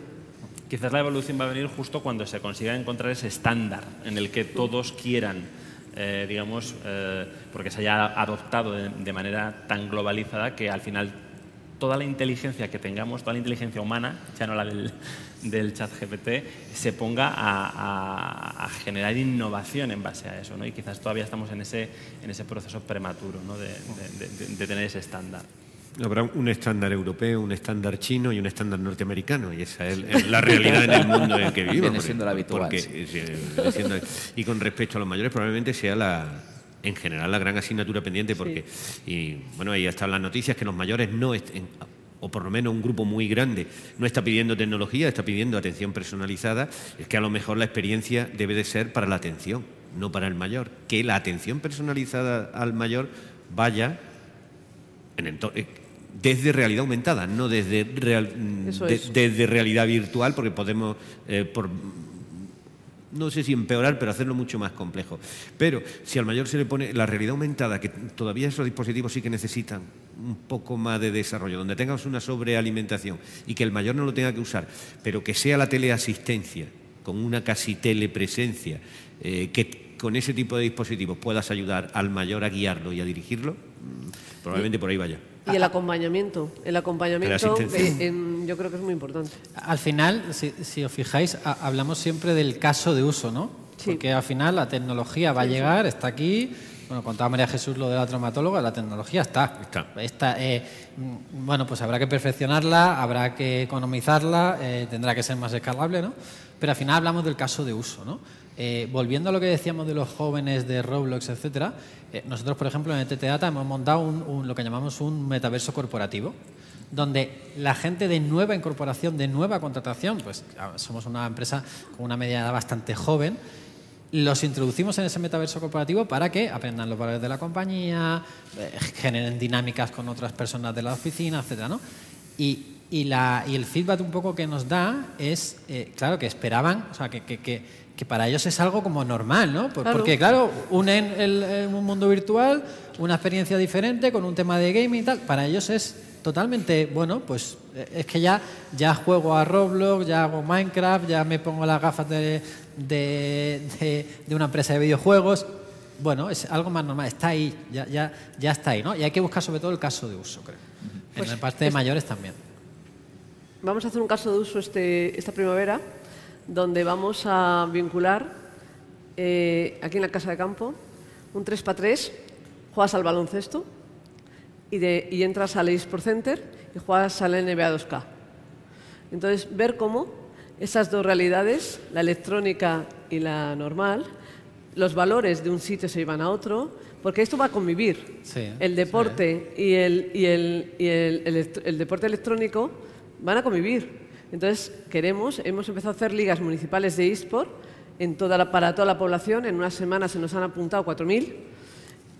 Quizás la evolución va a venir justo cuando se consiga encontrar ese estándar en el que todos quieran, eh, digamos, eh, porque se haya adoptado de, manera tan globalizada que al final toda la inteligencia que tengamos, toda la inteligencia humana, ya no la del, del chat GPT, se ponga a, generar innovación en base a eso. ¿no? Y quizás todavía estamos en ese, en ese proceso prematuro ¿no? de, tener ese estándar. Habrá un estándar europeo, un estándar chino y un estándar norteamericano, y esa es la realidad en el mundo en el que vivimos. Viene siendo la habitual. y con respecto a los mayores, probablemente sea la, en general la gran asignatura pendiente porque, y bueno, ahí están las noticias que los mayores no, estén, o por lo menos un grupo muy grande, no está pidiendo tecnología, está pidiendo atención personalizada, es que a lo mejor la experiencia debe de ser para la atención, no para el mayor. Que la atención personalizada al mayor vaya en eh, desde realidad aumentada, no desde, desde realidad virtual, porque podemos, eh, por no sé si empeorar, pero hacerlo mucho más complejo. Pero si al mayor se le pone la realidad aumentada, que todavía esos dispositivos sí que necesitan un poco más de desarrollo, donde tengamos una sobrealimentación y que el mayor no lo tenga que usar, pero que sea la teleasistencia, con una casi telepresencia, eh, que con ese tipo de dispositivos puedas ayudar al mayor a guiarlo y a dirigirlo, mm, probablemente por ahí vaya. Y el acompañamiento. El acompañamiento yo creo que es muy importante. Al final, si, os fijáis, hablamos siempre del caso de uso, ¿no? Porque al final la tecnología va a llegar, está aquí. Bueno, contaba María Jesús lo de la traumatóloga, la tecnología está. Está. Eh, mm, bueno, pues habrá que perfeccionarla, habrá que economizarla, eh, tendrá que ser más escalable, ¿no? Pero al final hablamos del caso de uso, ¿no? Eh, volviendo a lo que decíamos de los jóvenes de Roblox, etcétera, eh, nosotros, por ejemplo, en ETT Data hemos montado un, lo que llamamos un metaverso corporativo, donde la gente de nueva incorporación, de nueva contratación, pues somos una empresa con una media edad bastante joven, los introducimos en ese metaverso corporativo para que aprendan los valores de la compañía, eh, generen dinámicas con otras personas de la oficina, etcétera, ¿no? Y y, la, y el feedback un poco que nos da es, eh, claro, que esperaban, o sea, que, que, que, que, para ellos es algo como normal, ¿no? Por, Claro. Porque, claro, unen el, un mundo virtual, una experiencia diferente, con un tema de gaming y tal, para ellos es totalmente, bueno, pues eh, es que ya, ya juego a Roblox, ya hago Minecraft, ya me pongo las gafas de, de, de- de una empresa de videojuegos. Bueno, es algo más normal, está ahí, ya, ya, ya está ahí, ¿no? Y hay que buscar sobre todo el caso de uso, creo. Pues en la parte de es- mayores también. Vamos a hacer un caso de uso este, esta primavera, donde vamos a vincular eh, aquí en la casa de campo un 3x3, juegas al baloncesto y, de- y entras al eSport Center y juegas al NBA 2K. Entonces, ver cómo esas dos realidades, la electrónica y la normal, los valores de un sitio se llevan a otro, porque esto va a convivir. Sí, el deporte y, el, y, el, y el- el deporte electrónico van a convivir. Entonces, queremos, hemos empezado a hacer ligas municipales de eSport en toda la- para toda la población. En una semana se nos han apuntado 4.000.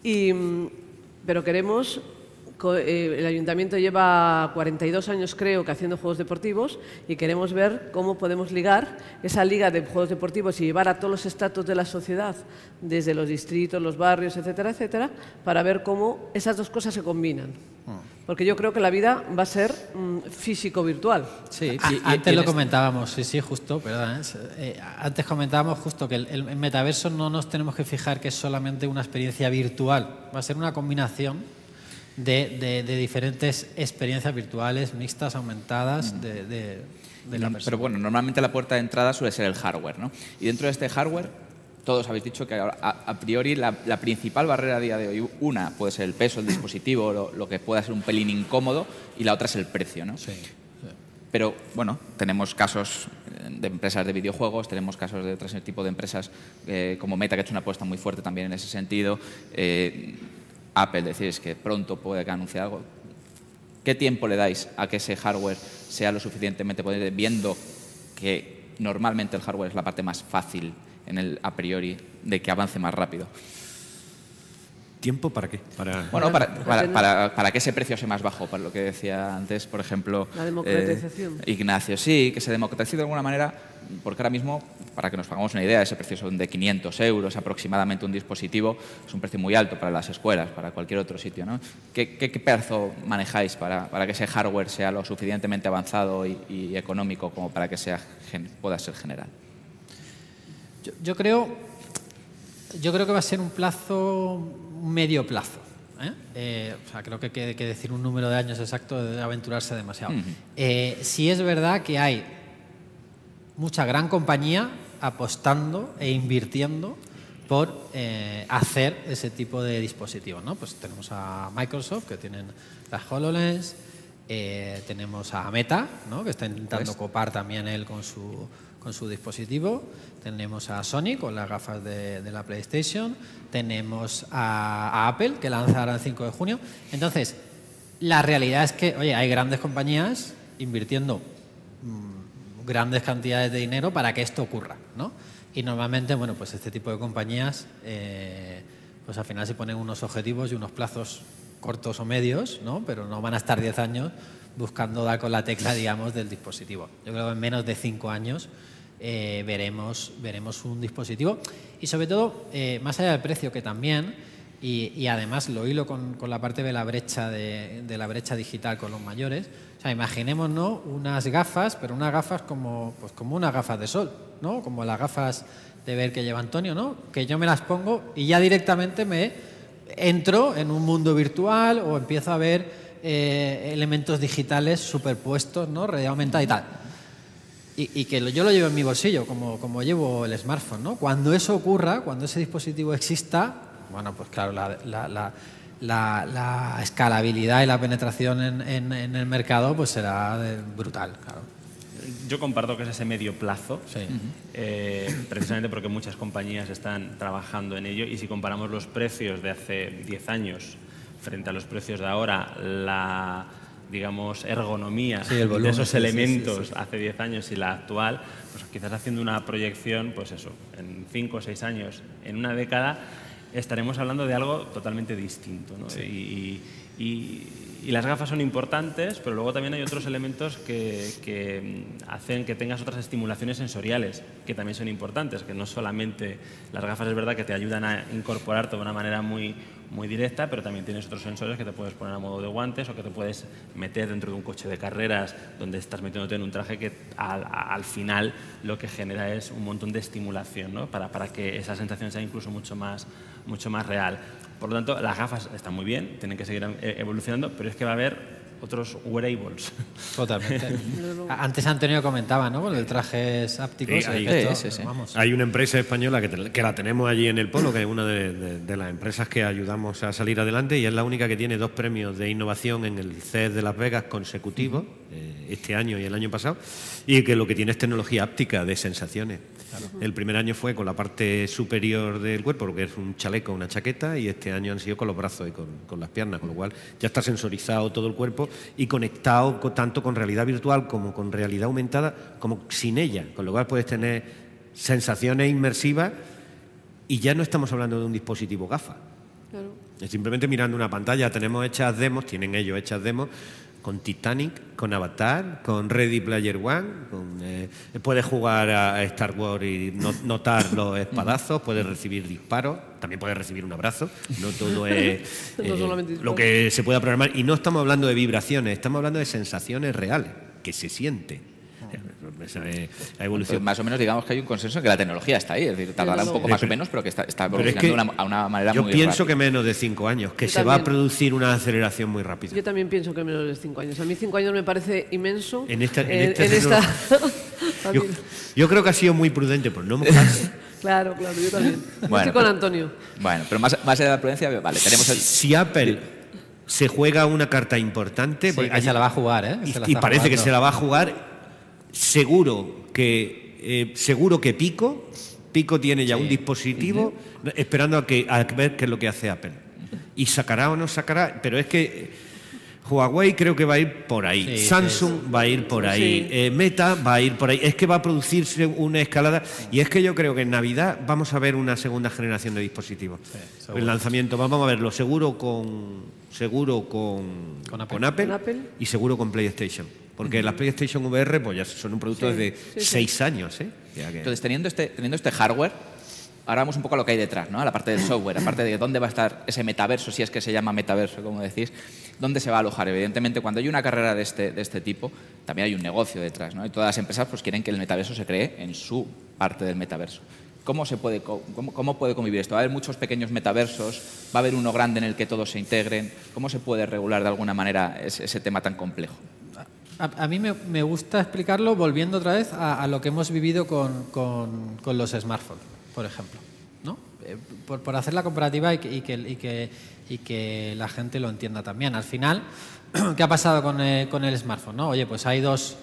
Y, mm, pero queremos, eh, el ayuntamiento lleva 42 años creo que haciendo juegos deportivos y queremos ver cómo podemos ligar esa liga de juegos deportivos y llevar a todos los estratos de la sociedad, desde los distritos, los barrios, etcétera, etcétera, para ver cómo esas dos cosas se combinan. Porque yo creo que la vida va a ser mm, físico-virtual. Sí, y- y antes lo comentábamos, sí, sí, justo, perdón. ¿eh? Eh, antes comentábamos justo que el, el metaverso no nos tenemos que fijar que es solamente una experiencia virtual, va a ser una combinación de, de- de diferentes experiencias virtuales, mixtas, aumentadas, de, de- de la persona. Pero bueno, normalmente la puerta de entrada suele ser el hardware, ¿no? Y dentro de este hardware, todos habéis dicho que a, a priori la, la principal barrera a día de hoy, una puede ser el peso del dispositivo, lo, lo que pueda ser un pelín incómodo, y la otra es el precio, ¿no? Sí. Pero bueno, tenemos casos eh, de empresas de videojuegos, tenemos casos de otro tipo de empresas eh, como Meta, que ha hecho una apuesta muy fuerte también en ese sentido. Eh, Apple, decís que pronto puede que anuncie algo. ¿Qué tiempo le dais a que ese hardware sea lo suficientemente potente, viendo que normalmente el hardware es la parte más fácil en el a priori de que avance más rápido? ¿Tiempo para qué? Para... Bueno, para, Para para, tener- para- para que ese precio sea más bajo, para lo que decía antes, por ejemplo. La democratización. eh, Ignacio, sí, que se democratice de alguna manera, porque ahora mismo, para que nos hagamos una idea, ese precio son de 500 euros aproximadamente un dispositivo, es un precio muy alto para las escuelas, para cualquier otro sitio. ¿no? ¿Qué, qué, qué plazo manejáis para, para que ese hardware sea lo suficientemente avanzado y, y económico como para que sea, gen- pueda ser general? Yo, yo creo, yo creo que va a ser un plazo, un medio plazo. ¿eh? Eh, o sea, creo que, que, que decir un número de años exacto de aventurarse demasiado. Ujú. Eh, sí es verdad que hay mucha gran compañía apostando e invirtiendo por eh, hacer ese tipo de dispositivos. ¿no? Pues tenemos a Microsoft, que tienen las HoloLens, eh, tenemos a Meta, ¿no? que está intentando Pues. copar también él con su, con su dispositivo. Tenemos a Sony con las gafas de, de la PlayStation. Tenemos a, a Apple, que lanzará el 5 de junio. Entonces, la realidad es que, oye, hay grandes compañías invirtiendo mm, grandes cantidades de dinero para que esto ocurra, ¿no? Y normalmente, bueno, pues este tipo de compañías, eh, pues al final se ponen unos objetivos y unos plazos cortos o medios, ¿no? Pero no van a estar 10 años buscando dar con la tecla, digamos, del dispositivo. Yo creo que en menos de 5 años eh, veremos, veremos un dispositivo y sobre todo, eh, más allá del precio que también, y, además lo hilo con, con la parte de la brecha de, de la brecha digital con los mayores. O sea, imaginémonos unas gafas, pero unas gafas como, pues como unas gafas de sol, ¿no? Como las gafas de ver que lleva Antonio, ¿no? Que yo me las pongo y ya directamente me entro en un mundo virtual o empiezo a ver eh, elementos digitales superpuestos, ¿no? Realidad aumentada y tal. Y, que yo lo llevo en mi bolsillo, como, como llevo el smartphone, ¿no? Cuando eso ocurra, cuando ese dispositivo exista, bueno, pues claro, la, la- la- la- la escalabilidad y la penetración en, en- en el mercado pues será brutal, claro. Yo comparto que es ese medio plazo, Sí. eh, precisamente porque muchas compañías están trabajando en ello y si comparamos los precios de hace 10 años frente a los precios de ahora, la digamos ergonomía Sí, el volumen, de esos elementos sí, hace 10 años y la actual, pues quizás haciendo una proyección, pues eso, en 5 o 6 años, en una década, estaremos hablando de algo totalmente distinto. Y, las gafas son importantes, pero luego también hay otros elementos que, mm, hacen que tengas otras estimulaciones sensoriales, que también son importantes, que no solamente las gafas es verdad que te ayudan a incorporarte de una manera muy, muy directa, pero también tienes otros sensores que te puedes poner a modo de guantes o que te puedes meter dentro de un coche de carreras donde estás metiéndote en un traje que al, final lo que genera es un montón de estimulación ¿no? para, para que esa sensación sea incluso mucho más, mucho más real. Por lo tanto, las gafas están muy bien, tienen que seguir eh, evolucionando, pero es que va a haber otros wearables. (laughs) Totalmente. Antes Antonio comentaba, ¿no? Con el traje áptico. hay, una empresa española que, la tenemos allí en el polo, que es una de, las empresas que ayudamos a salir adelante y es la única que tiene dos premios de innovación en el CES de Las Vegas consecutivos, eh, este año y el año pasado, y que lo que tiene es tecnología áptica de sensaciones. El primer año fue con la parte superior del cuerpo, lo que es un chaleco, una chaqueta, y este año han sido con los brazos y con, las piernas, con lo cual ya está sensorizado todo el cuerpo y conectado tanto con realidad virtual como con realidad aumentada, como sin ella, con lo cual puedes tener sensaciones inmersivas y ya no estamos hablando de un dispositivo GAFA. Simplemente mirando una pantalla, tenemos hechas demos, tienen ellos hechas demos con Titanic, con Avatar, con Ready Player One. Eh, puedes jugar a Star Wars y notar los (laughs) espadazos, puedes recibir disparos, también puedes recibir un abrazo. No todo (laughs) es eh, lo que se pueda programar. Y no estamos hablando de vibraciones, estamos hablando de sensaciones reales, que se siente la evolución. más o menos digamos que hay un consenso en que la tecnología está ahí, es decir, tardará un poco más o menos, pero que está, evolucionando a una manera muy Yo pienso que menos de cinco años, que se va a producir una aceleración muy rápida. Yo también pienso que menos de cinco años. A mí cinco años me parece inmenso. En esta... En esta, (laughs) (laughs) yo, creo que ha sido muy prudente, por no mojarse. (laughs) Claro, claro, yo también. Estoy con Antonio. Bueno, pero más, más allá de la prudencia, vale, tenemos el... Si Apple se juega una carta importante... Sí, se la va a jugar, ¿eh? y parece que se la va a jugar seguro que, eh, seguro que Pico, Pico tiene ya un dispositivo esperando a, que, a ver qué es lo que hace Apple. Y sacará o no sacará, pero es que... Huawei creo que va a ir por ahí, Samsung va a ir por ahí, eh, Meta va a ir por ahí. Es que va a producirse una escalada. Y es que yo creo que en Navidad vamos a ver una segunda generación de dispositivos. el lanzamiento, vamos a verlo seguro con seguro con, con Apple. y seguro con PlayStation. Porque las PlayStation VR pues ya son un producto de seis años. ¿eh? Entonces, teniendo este, teniendo este hardware, ahora vamos un poco a lo que hay detrás, ¿no? a la parte del software, aparte de dónde va a estar ese metaverso, si es que se llama metaverso, como decís, dónde se va a alojar. Evidentemente, cuando hay una carrera de este, de este tipo, también hay un negocio detrás. ¿no? Y todas las empresas pues, quieren que el metaverso se cree en su parte del metaverso. ¿Cómo, se puede, cómo, cómo, puede convivir esto? ¿Va a haber muchos pequeños metaversos? ¿Va a haber uno grande en el que todos se integren? ¿Cómo se puede regular de alguna manera ese tema tan complejo? A, mí me, gusta explicarlo volviendo otra vez a, lo que hemos vivido con, los smartphones, por ejemplo. ¿no? Eh, por, hacer la comparativa y que, la gente lo entienda también. Al final, (clears throat) ¿qué ha pasado con, eh, el smartphone? ¿no? Oye, pues hay dos...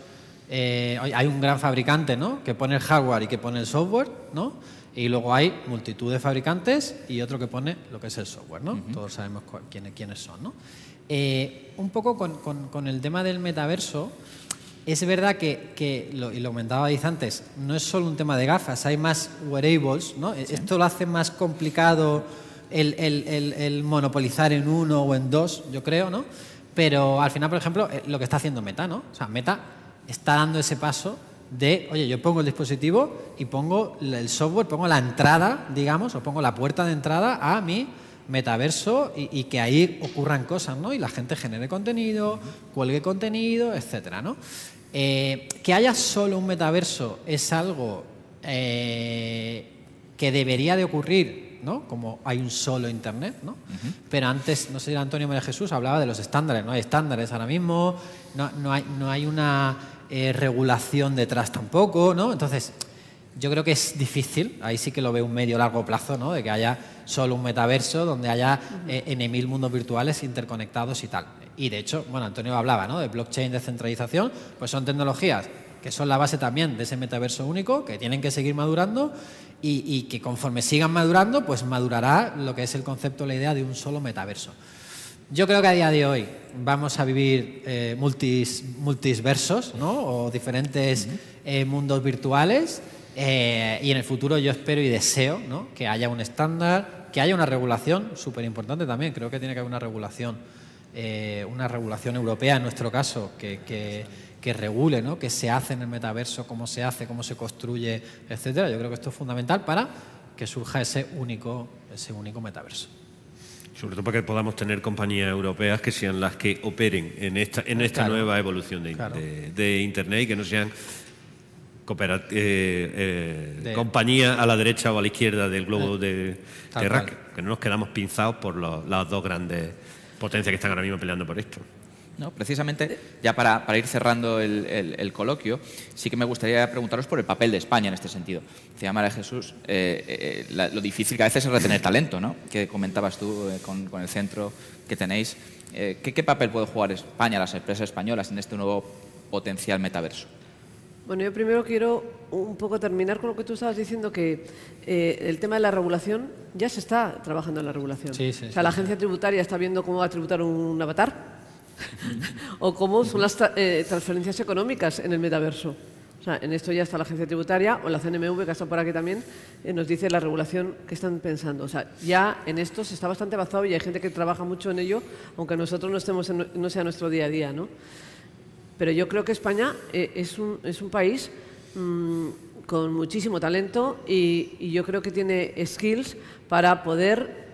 Eh, hay un gran fabricante ¿no? que pone el hardware y que pone el software, ¿no? Y luego hay multitud de fabricantes y otro que pone lo que es el software. ¿no? Todos sabemos quiénes, quiénes son. ¿no? Eh, un poco con, el tema del metaverso, es verdad que, lo, y lo comentaba Diz antes, no es solo un tema de gafas, hay más wearables, ¿no? Esto lo hace más complicado el, monopolizar en uno o en dos, yo creo, ¿no? Pero al final, por ejemplo, eh, lo que está haciendo Meta, ¿no? O sea, Meta está dando ese paso de, oye, yo pongo el dispositivo y pongo el software, pongo la entrada, digamos, o pongo la puerta de entrada a mi metaverso y, que ahí ocurran cosas, ¿no? Y la gente genere contenido, cuelgue contenido, etcétera, ¿no? Eh, que haya solo un metaverso es algo eh, que debería de ocurrir, ¿no? Como hay un solo Internet, ¿no? Pero antes, no sé si era Antonio María Jesús, hablaba de los estándares, no hay estándares ahora mismo, no, hay, no hay una eh, regulación detrás tampoco, ¿no? Entonces, yo creo que es difícil, ahí sí que lo veo un medio largo plazo, ¿no? De que haya solo un metaverso donde haya eh, en mil mundos virtuales interconectados y tal. Y de hecho, bueno, Antonio hablaba, ¿no? De blockchain, descentralización, pues son tecnologías que son la base también de ese metaverso único, que tienen que seguir madurando y, que conforme sigan madurando, pues madurará lo que es el concepto, la idea de un solo metaverso. Yo creo que a día de hoy vamos a vivir eh, multis, multisversos, ¿no? O diferentes eh, mundos virtuales. Eh, y en el futuro yo espero y deseo que haya un estándar, que haya una regulación, súper importante también, creo que tiene que haber una regulación, eh, una regulación europea en nuestro caso, que, que, regule, ¿no? que se hace en el metaverso, cómo se hace, cómo se construye, etcétera. Yo creo que esto es fundamental para que surja ese único, ese único metaverso. Sobre todo para que podamos tener compañías europeas que sean las que operen en esta, en esta nueva evolución de, de, Internet y que no sean eh, eh compañías a la derecha o a la izquierda del globo eh, de Terra, que no nos quedamos pinzados por las dos grandes potencias que están ahora mismo peleando por esto. No, precisamente, ya para, ir cerrando el, coloquio, sí que me gustaría preguntaros por el papel de España en este sentido. Decía María Jesús, eh, eh, lo difícil que a veces es retener talento, ¿no? que comentabas tú eh, con, el centro que tenéis. ¿qué, papel puede jugar España, las empresas españolas, en este nuevo potencial metaverso? Bueno, yo primero quiero un poco terminar con lo que tú estabas diciendo, que el tema de la regulación, ya se está trabajando en la regulación. Sí, o sea, la agencia tributaria está viendo cómo va a tributar un avatar, (laughs) o cómo son las eh, transferencias económicas en el metaverso. O sea, en esto ya está la agencia tributaria o la CNMV, que está por aquí también, eh, nos dice la regulación que están pensando. O sea, ya en esto se está bastante avanzado y hay gente que trabaja mucho en ello, aunque nosotros no, estemos no sea nuestro día a día. ¿no? Pero yo creo que España eh, es, un, es, un, país mm, con muchísimo talento y, yo creo que tiene skills para poder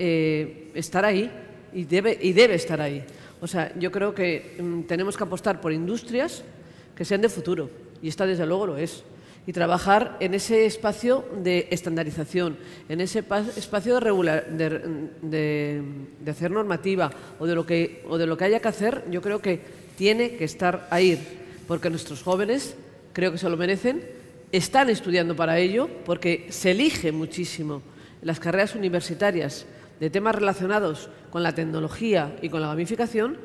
estar ahí y debe, y debe estar ahí. O sea, yo creo que mm, tenemos que apostar por industrias que sean de futuro, y esta desde luego lo es. Y trabajar en ese espacio de estandarización, en ese espacio de, hacer normativa o de, lo que, o de lo que haya que hacer, yo creo que tiene que estar ahí, porque nuestros jóvenes creo que se lo merecen, están estudiando para ello, porque se elige muchísimo las carreras universitarias de temas relacionados con la tecnología y con la gamificación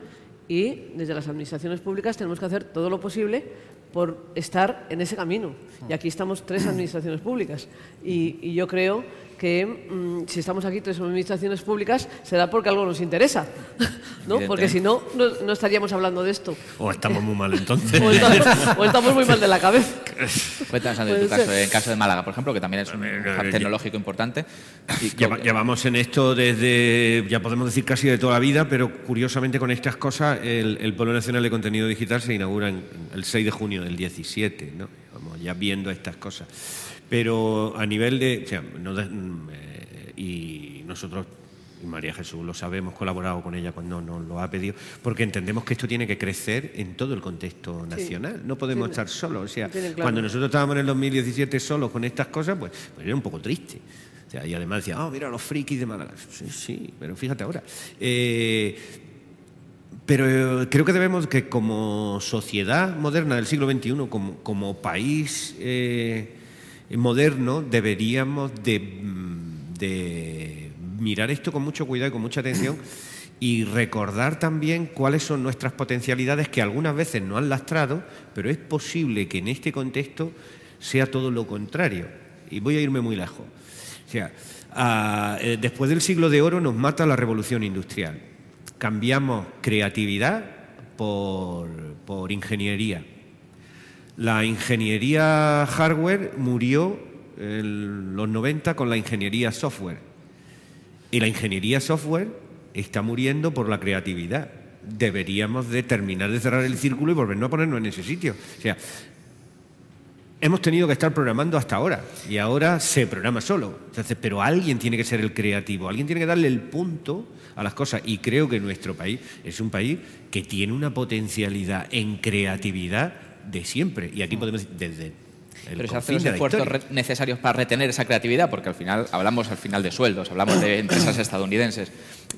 y desde las administraciones públicas tenemos que hacer todo lo posible por estar en ese camino. Y aquí estamos tres administraciones públicas. Y, yo creo que mm, si estamos aquí tres administraciones públicas será porque algo nos interesa, ¿no? Porque si no, no, estaríamos hablando de esto. O estamos muy mal entonces. o, estamos, muy mal de la cabeza. Cuéntanos, en tu caso, en caso de Málaga, por ejemplo, que también es un hub tecnológico importante. Llevamos en esto desde, ya podemos decir casi de toda la vida, pero curiosamente con estas cosas, el, el Polo Nacional de Contenido Digital se inaugura el 6 de junio del 17, ¿no? Vamos ya viendo estas cosas. Pero a nivel de... Mm, eh, y nosotros, y María Jesús lo sabemos, colaborado con ella cuando nos lo ha pedido, porque entendemos que esto tiene que crecer en todo el contexto nacional. no podemos estar solos. O sea, cuando nosotros estábamos en el 2017 solos con estas cosas, pues, pues era un poco triste. O sea, y además decía, oh, mira los frikis de Málaga. Sí, sí, pero fíjate ahora. Eh, pero creo que debemos que como sociedad moderna del siglo XXI, como, como país eh, moderno, deberíamos de, mirar esto con mucho cuidado y con mucha atención y recordar también cuáles son nuestras potencialidades que algunas veces no han lastrado, pero es posible que en este contexto sea todo lo contrario. Y voy a irme muy lejos. O sea, eh, después del siglo de oro nos mata la revolución industrial. Cambiamos creatividad por, por ingeniería la ingeniería hardware murió en los 90 con la ingeniería software. Y la ingeniería software está muriendo por la creatividad. Deberíamos de terminar de cerrar el círculo y volvernos a ponernos en ese sitio. O sea, hemos tenido que estar programando hasta ahora y ahora se programa solo. Entonces, pero alguien tiene que ser el creativo, alguien tiene que darle el punto a las cosas y creo que nuestro país es un país que tiene una potencialidad en creatividad de siempre. Y aquí mm. podemos decir, desde el Pero se hacen los esfuerzos necesarios para retener esa creatividad, porque al final hablamos al final de sueldos, hablamos de empresas (coughs) estadounidenses.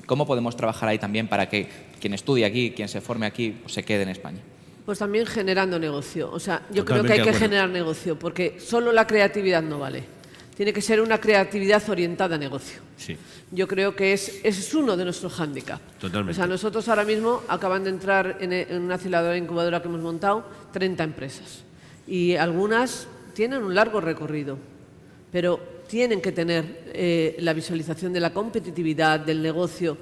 ¿Cómo podemos trabajar ahí también para que quien estudie aquí, quien se forme aquí, pues se quede en España? Pues también generando negocio. O sea, yo creo que hay que generar negocio, porque solo la creatividad no vale. Tiene que ser una creatividad orientada a negocio. Sí. Yo creo que es, es uno de nuestros hándicaps. Totalmente. O sea, nosotros ahora mismo acaban de entrar en, en una aceleradora incubadora que hemos montado 30 empresas. Y algunas tienen un largo recorrido, pero tienen que tener eh, la visualización de la competitividad, del negocio.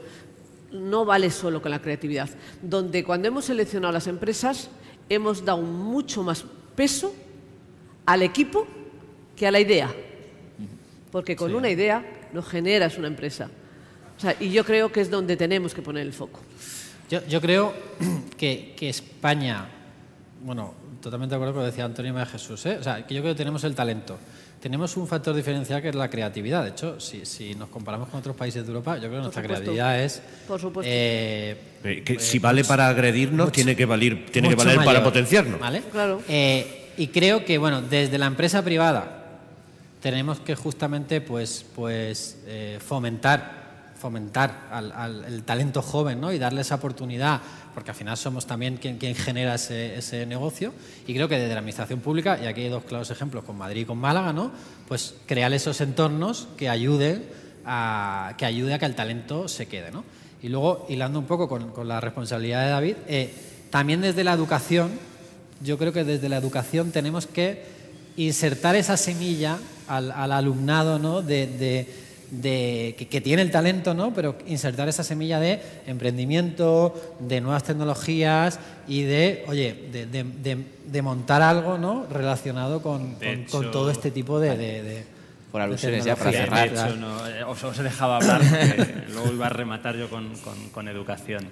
No vale solo con la creatividad. Donde cuando hemos seleccionado las empresas hemos dado mucho más peso al equipo que a la idea. Porque con una idea lo generas una empresa. O sea, y yo creo que es donde tenemos que poner el foco. Yo, yo creo (clears throat) que, que, España, bueno, totalmente de acuerdo con lo que decía Antonio María Jesús, ¿eh? o sea, que yo creo que tenemos el talento. Tenemos un factor diferencial que es la creatividad. De hecho, si, si nos comparamos con otros países de Europa, yo creo que nuestra creatividad es. Por supuesto. Eh, eh, que si vale para agredirnos, tiene que valer, tiene que valer para potenciarnos. ¿Vale? Claro. Eh, y creo que, bueno, desde la empresa privada tenemos que justamente pues, pues, fomentar fomentar al, el talento joven ¿no? y darle esa oportunidad, porque al final somos también quien, quien genera ese, ese, negocio. Y creo que desde la administración pública, y aquí hay dos claros ejemplos con Madrid y con Málaga, ¿no? pues crear esos entornos que ayuden a que, ayude a que el talento se quede. ¿no? Y luego, hilando un poco con, con la responsabilidad de David, eh, también desde la educación, yo creo que desde la educación tenemos que insertar esa semilla al, al alumnado ¿no? de, de de, que, tiene el talento, ¿no? pero insertar esa semilla de emprendimiento, de nuevas tecnologías y de, oye, de, montar algo ¿no? relacionado con, con, todo este tipo de... por alusiones ya para cerrar. De no, eh, os, he dejado hablar, (laughs) luego iba a rematar yo con, con educación.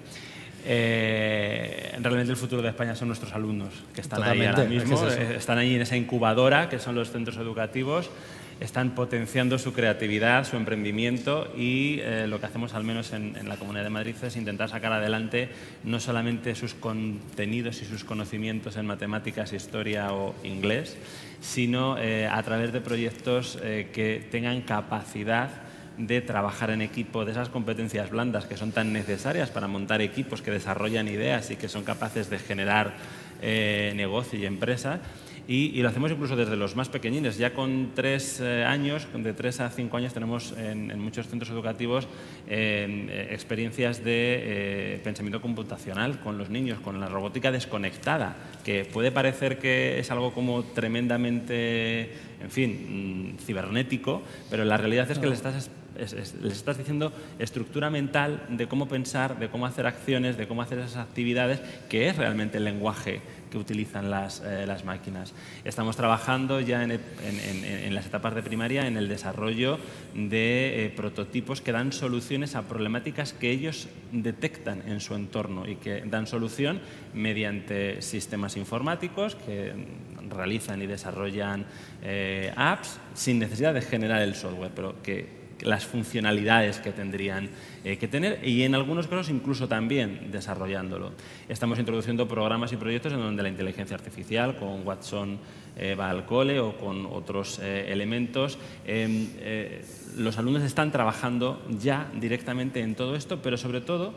Eh, realmente el futuro de España son nuestros alumnos, que están ahí ahora mismo, están ahí en esa incubadora, que son los centros educativos, están potenciando su creatividad, su emprendimiento y eh, lo que hacemos al menos en, la Comunidad de Madrid es intentar sacar adelante no solamente sus contenidos y sus conocimientos en matemáticas, historia o inglés, sino eh, a través de proyectos que tengan capacidad de trabajar en equipo, de esas competencias blandas que son tan necesarias para montar equipos que desarrollan ideas y que son capaces de generar negocio y empresa y, lo hacemos incluso desde los más pequeñines. Ya con tres eh, años, de tres a cinco años, tenemos en, muchos centros educativos eh, experiencias de eh, pensamiento computacional con los niños, con la robótica desconectada, que puede parecer que es algo como tremendamente, en fin, mm, cibernético, pero la realidad es que les estás les estás diciendo estructura mental de cómo pensar, de cómo hacer acciones, de cómo hacer esas actividades, que es realmente el lenguaje que utilizan las, eh, máquinas. Estamos trabajando ya en, en, las etapas de primaria en el desarrollo de eh, prototipos que dan soluciones a problemáticas que ellos detectan en su entorno y que dan solución mediante sistemas informáticos que realizan y desarrollan eh, apps sin necesidad de generar el software, pero que las funcionalidades que tendrían eh, que tener y en algunos casos incluso también desarrollándolo. Estamos introduciendo programas y proyectos en donde la inteligencia artificial con Watson eh, va al cole o con otros eh, elementos. Em, los alumnos están trabajando ya directamente en todo esto, pero sobre todo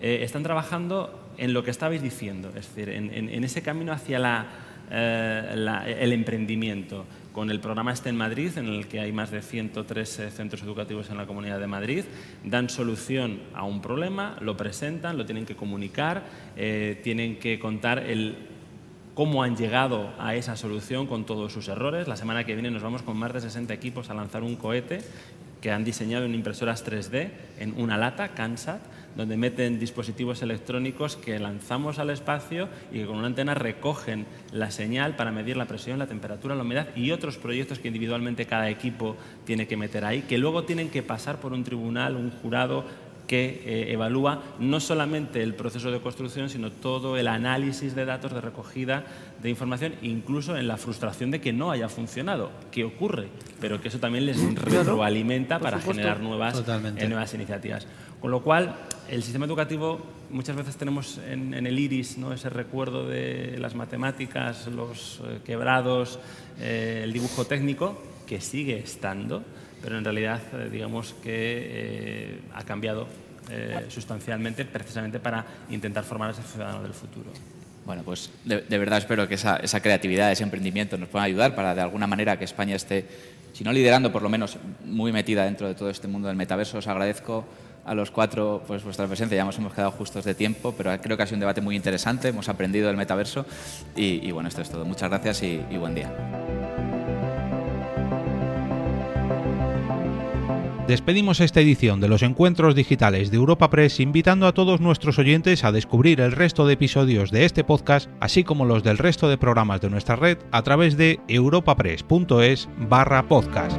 están trabajando en lo que estabais diciendo, es decir, en, ese camino hacia el emprendimiento con el programa Este en Madrid, en el que hay más de 103 eh, centros educativos en la Comunidad de Madrid, dan solución a un problema, lo presentan, lo tienen que comunicar, eh, tienen que contar cómo han llegado a esa solución con todos sus errores. La semana que viene nos vamos con más de 60 equipos a lanzar un cohete que han diseñado en impresoras 3D en una lata, CANSAT, donde meten dispositivos electrónicos que lanzamos al espacio y que con una antena recogen la señal para medir la presión, la temperatura, la humedad y otros proyectos que individualmente cada equipo tiene que meter ahí, que luego tienen que pasar por un tribunal, un jurado que eh, evalúa no solamente el proceso de construcción, sino todo el análisis de datos de recogida de información, incluso en la frustración de que no haya funcionado, que ocurre, pero que eso también les retroalimenta para generar nuevas, eh, nuevas iniciativas. Con lo cual, el sistema educativo, muchas veces tenemos en, el iris ¿no? ese recuerdo de las matemáticas, los eh, quebrados, eh, el dibujo técnico, que sigue estando, pero en realidad digamos que ha cambiado sustancialmente precisamente para intentar formar a ese ciudadano del futuro. Bueno, pues de, verdad espero que esa, esa, creatividad, ese emprendimiento nos pueda ayudar para de alguna manera que España esté, si no liderando, por lo menos muy metida dentro de todo este mundo del metaverso. Os agradezco a los cuatro pues, vuestra presencia. Ya nos hemos quedado justos de tiempo, pero creo que ha sido un debate muy interesante. Hemos aprendido del metaverso y, bueno, esto es todo. Muchas gracias y buen día. Despedimos esta edición de los encuentros digitales de Europa Press invitando a todos nuestros oyentes a descubrir el resto de episodios de este podcast, así como los del resto de programas de nuestra red a través de europapress.es barra podcast.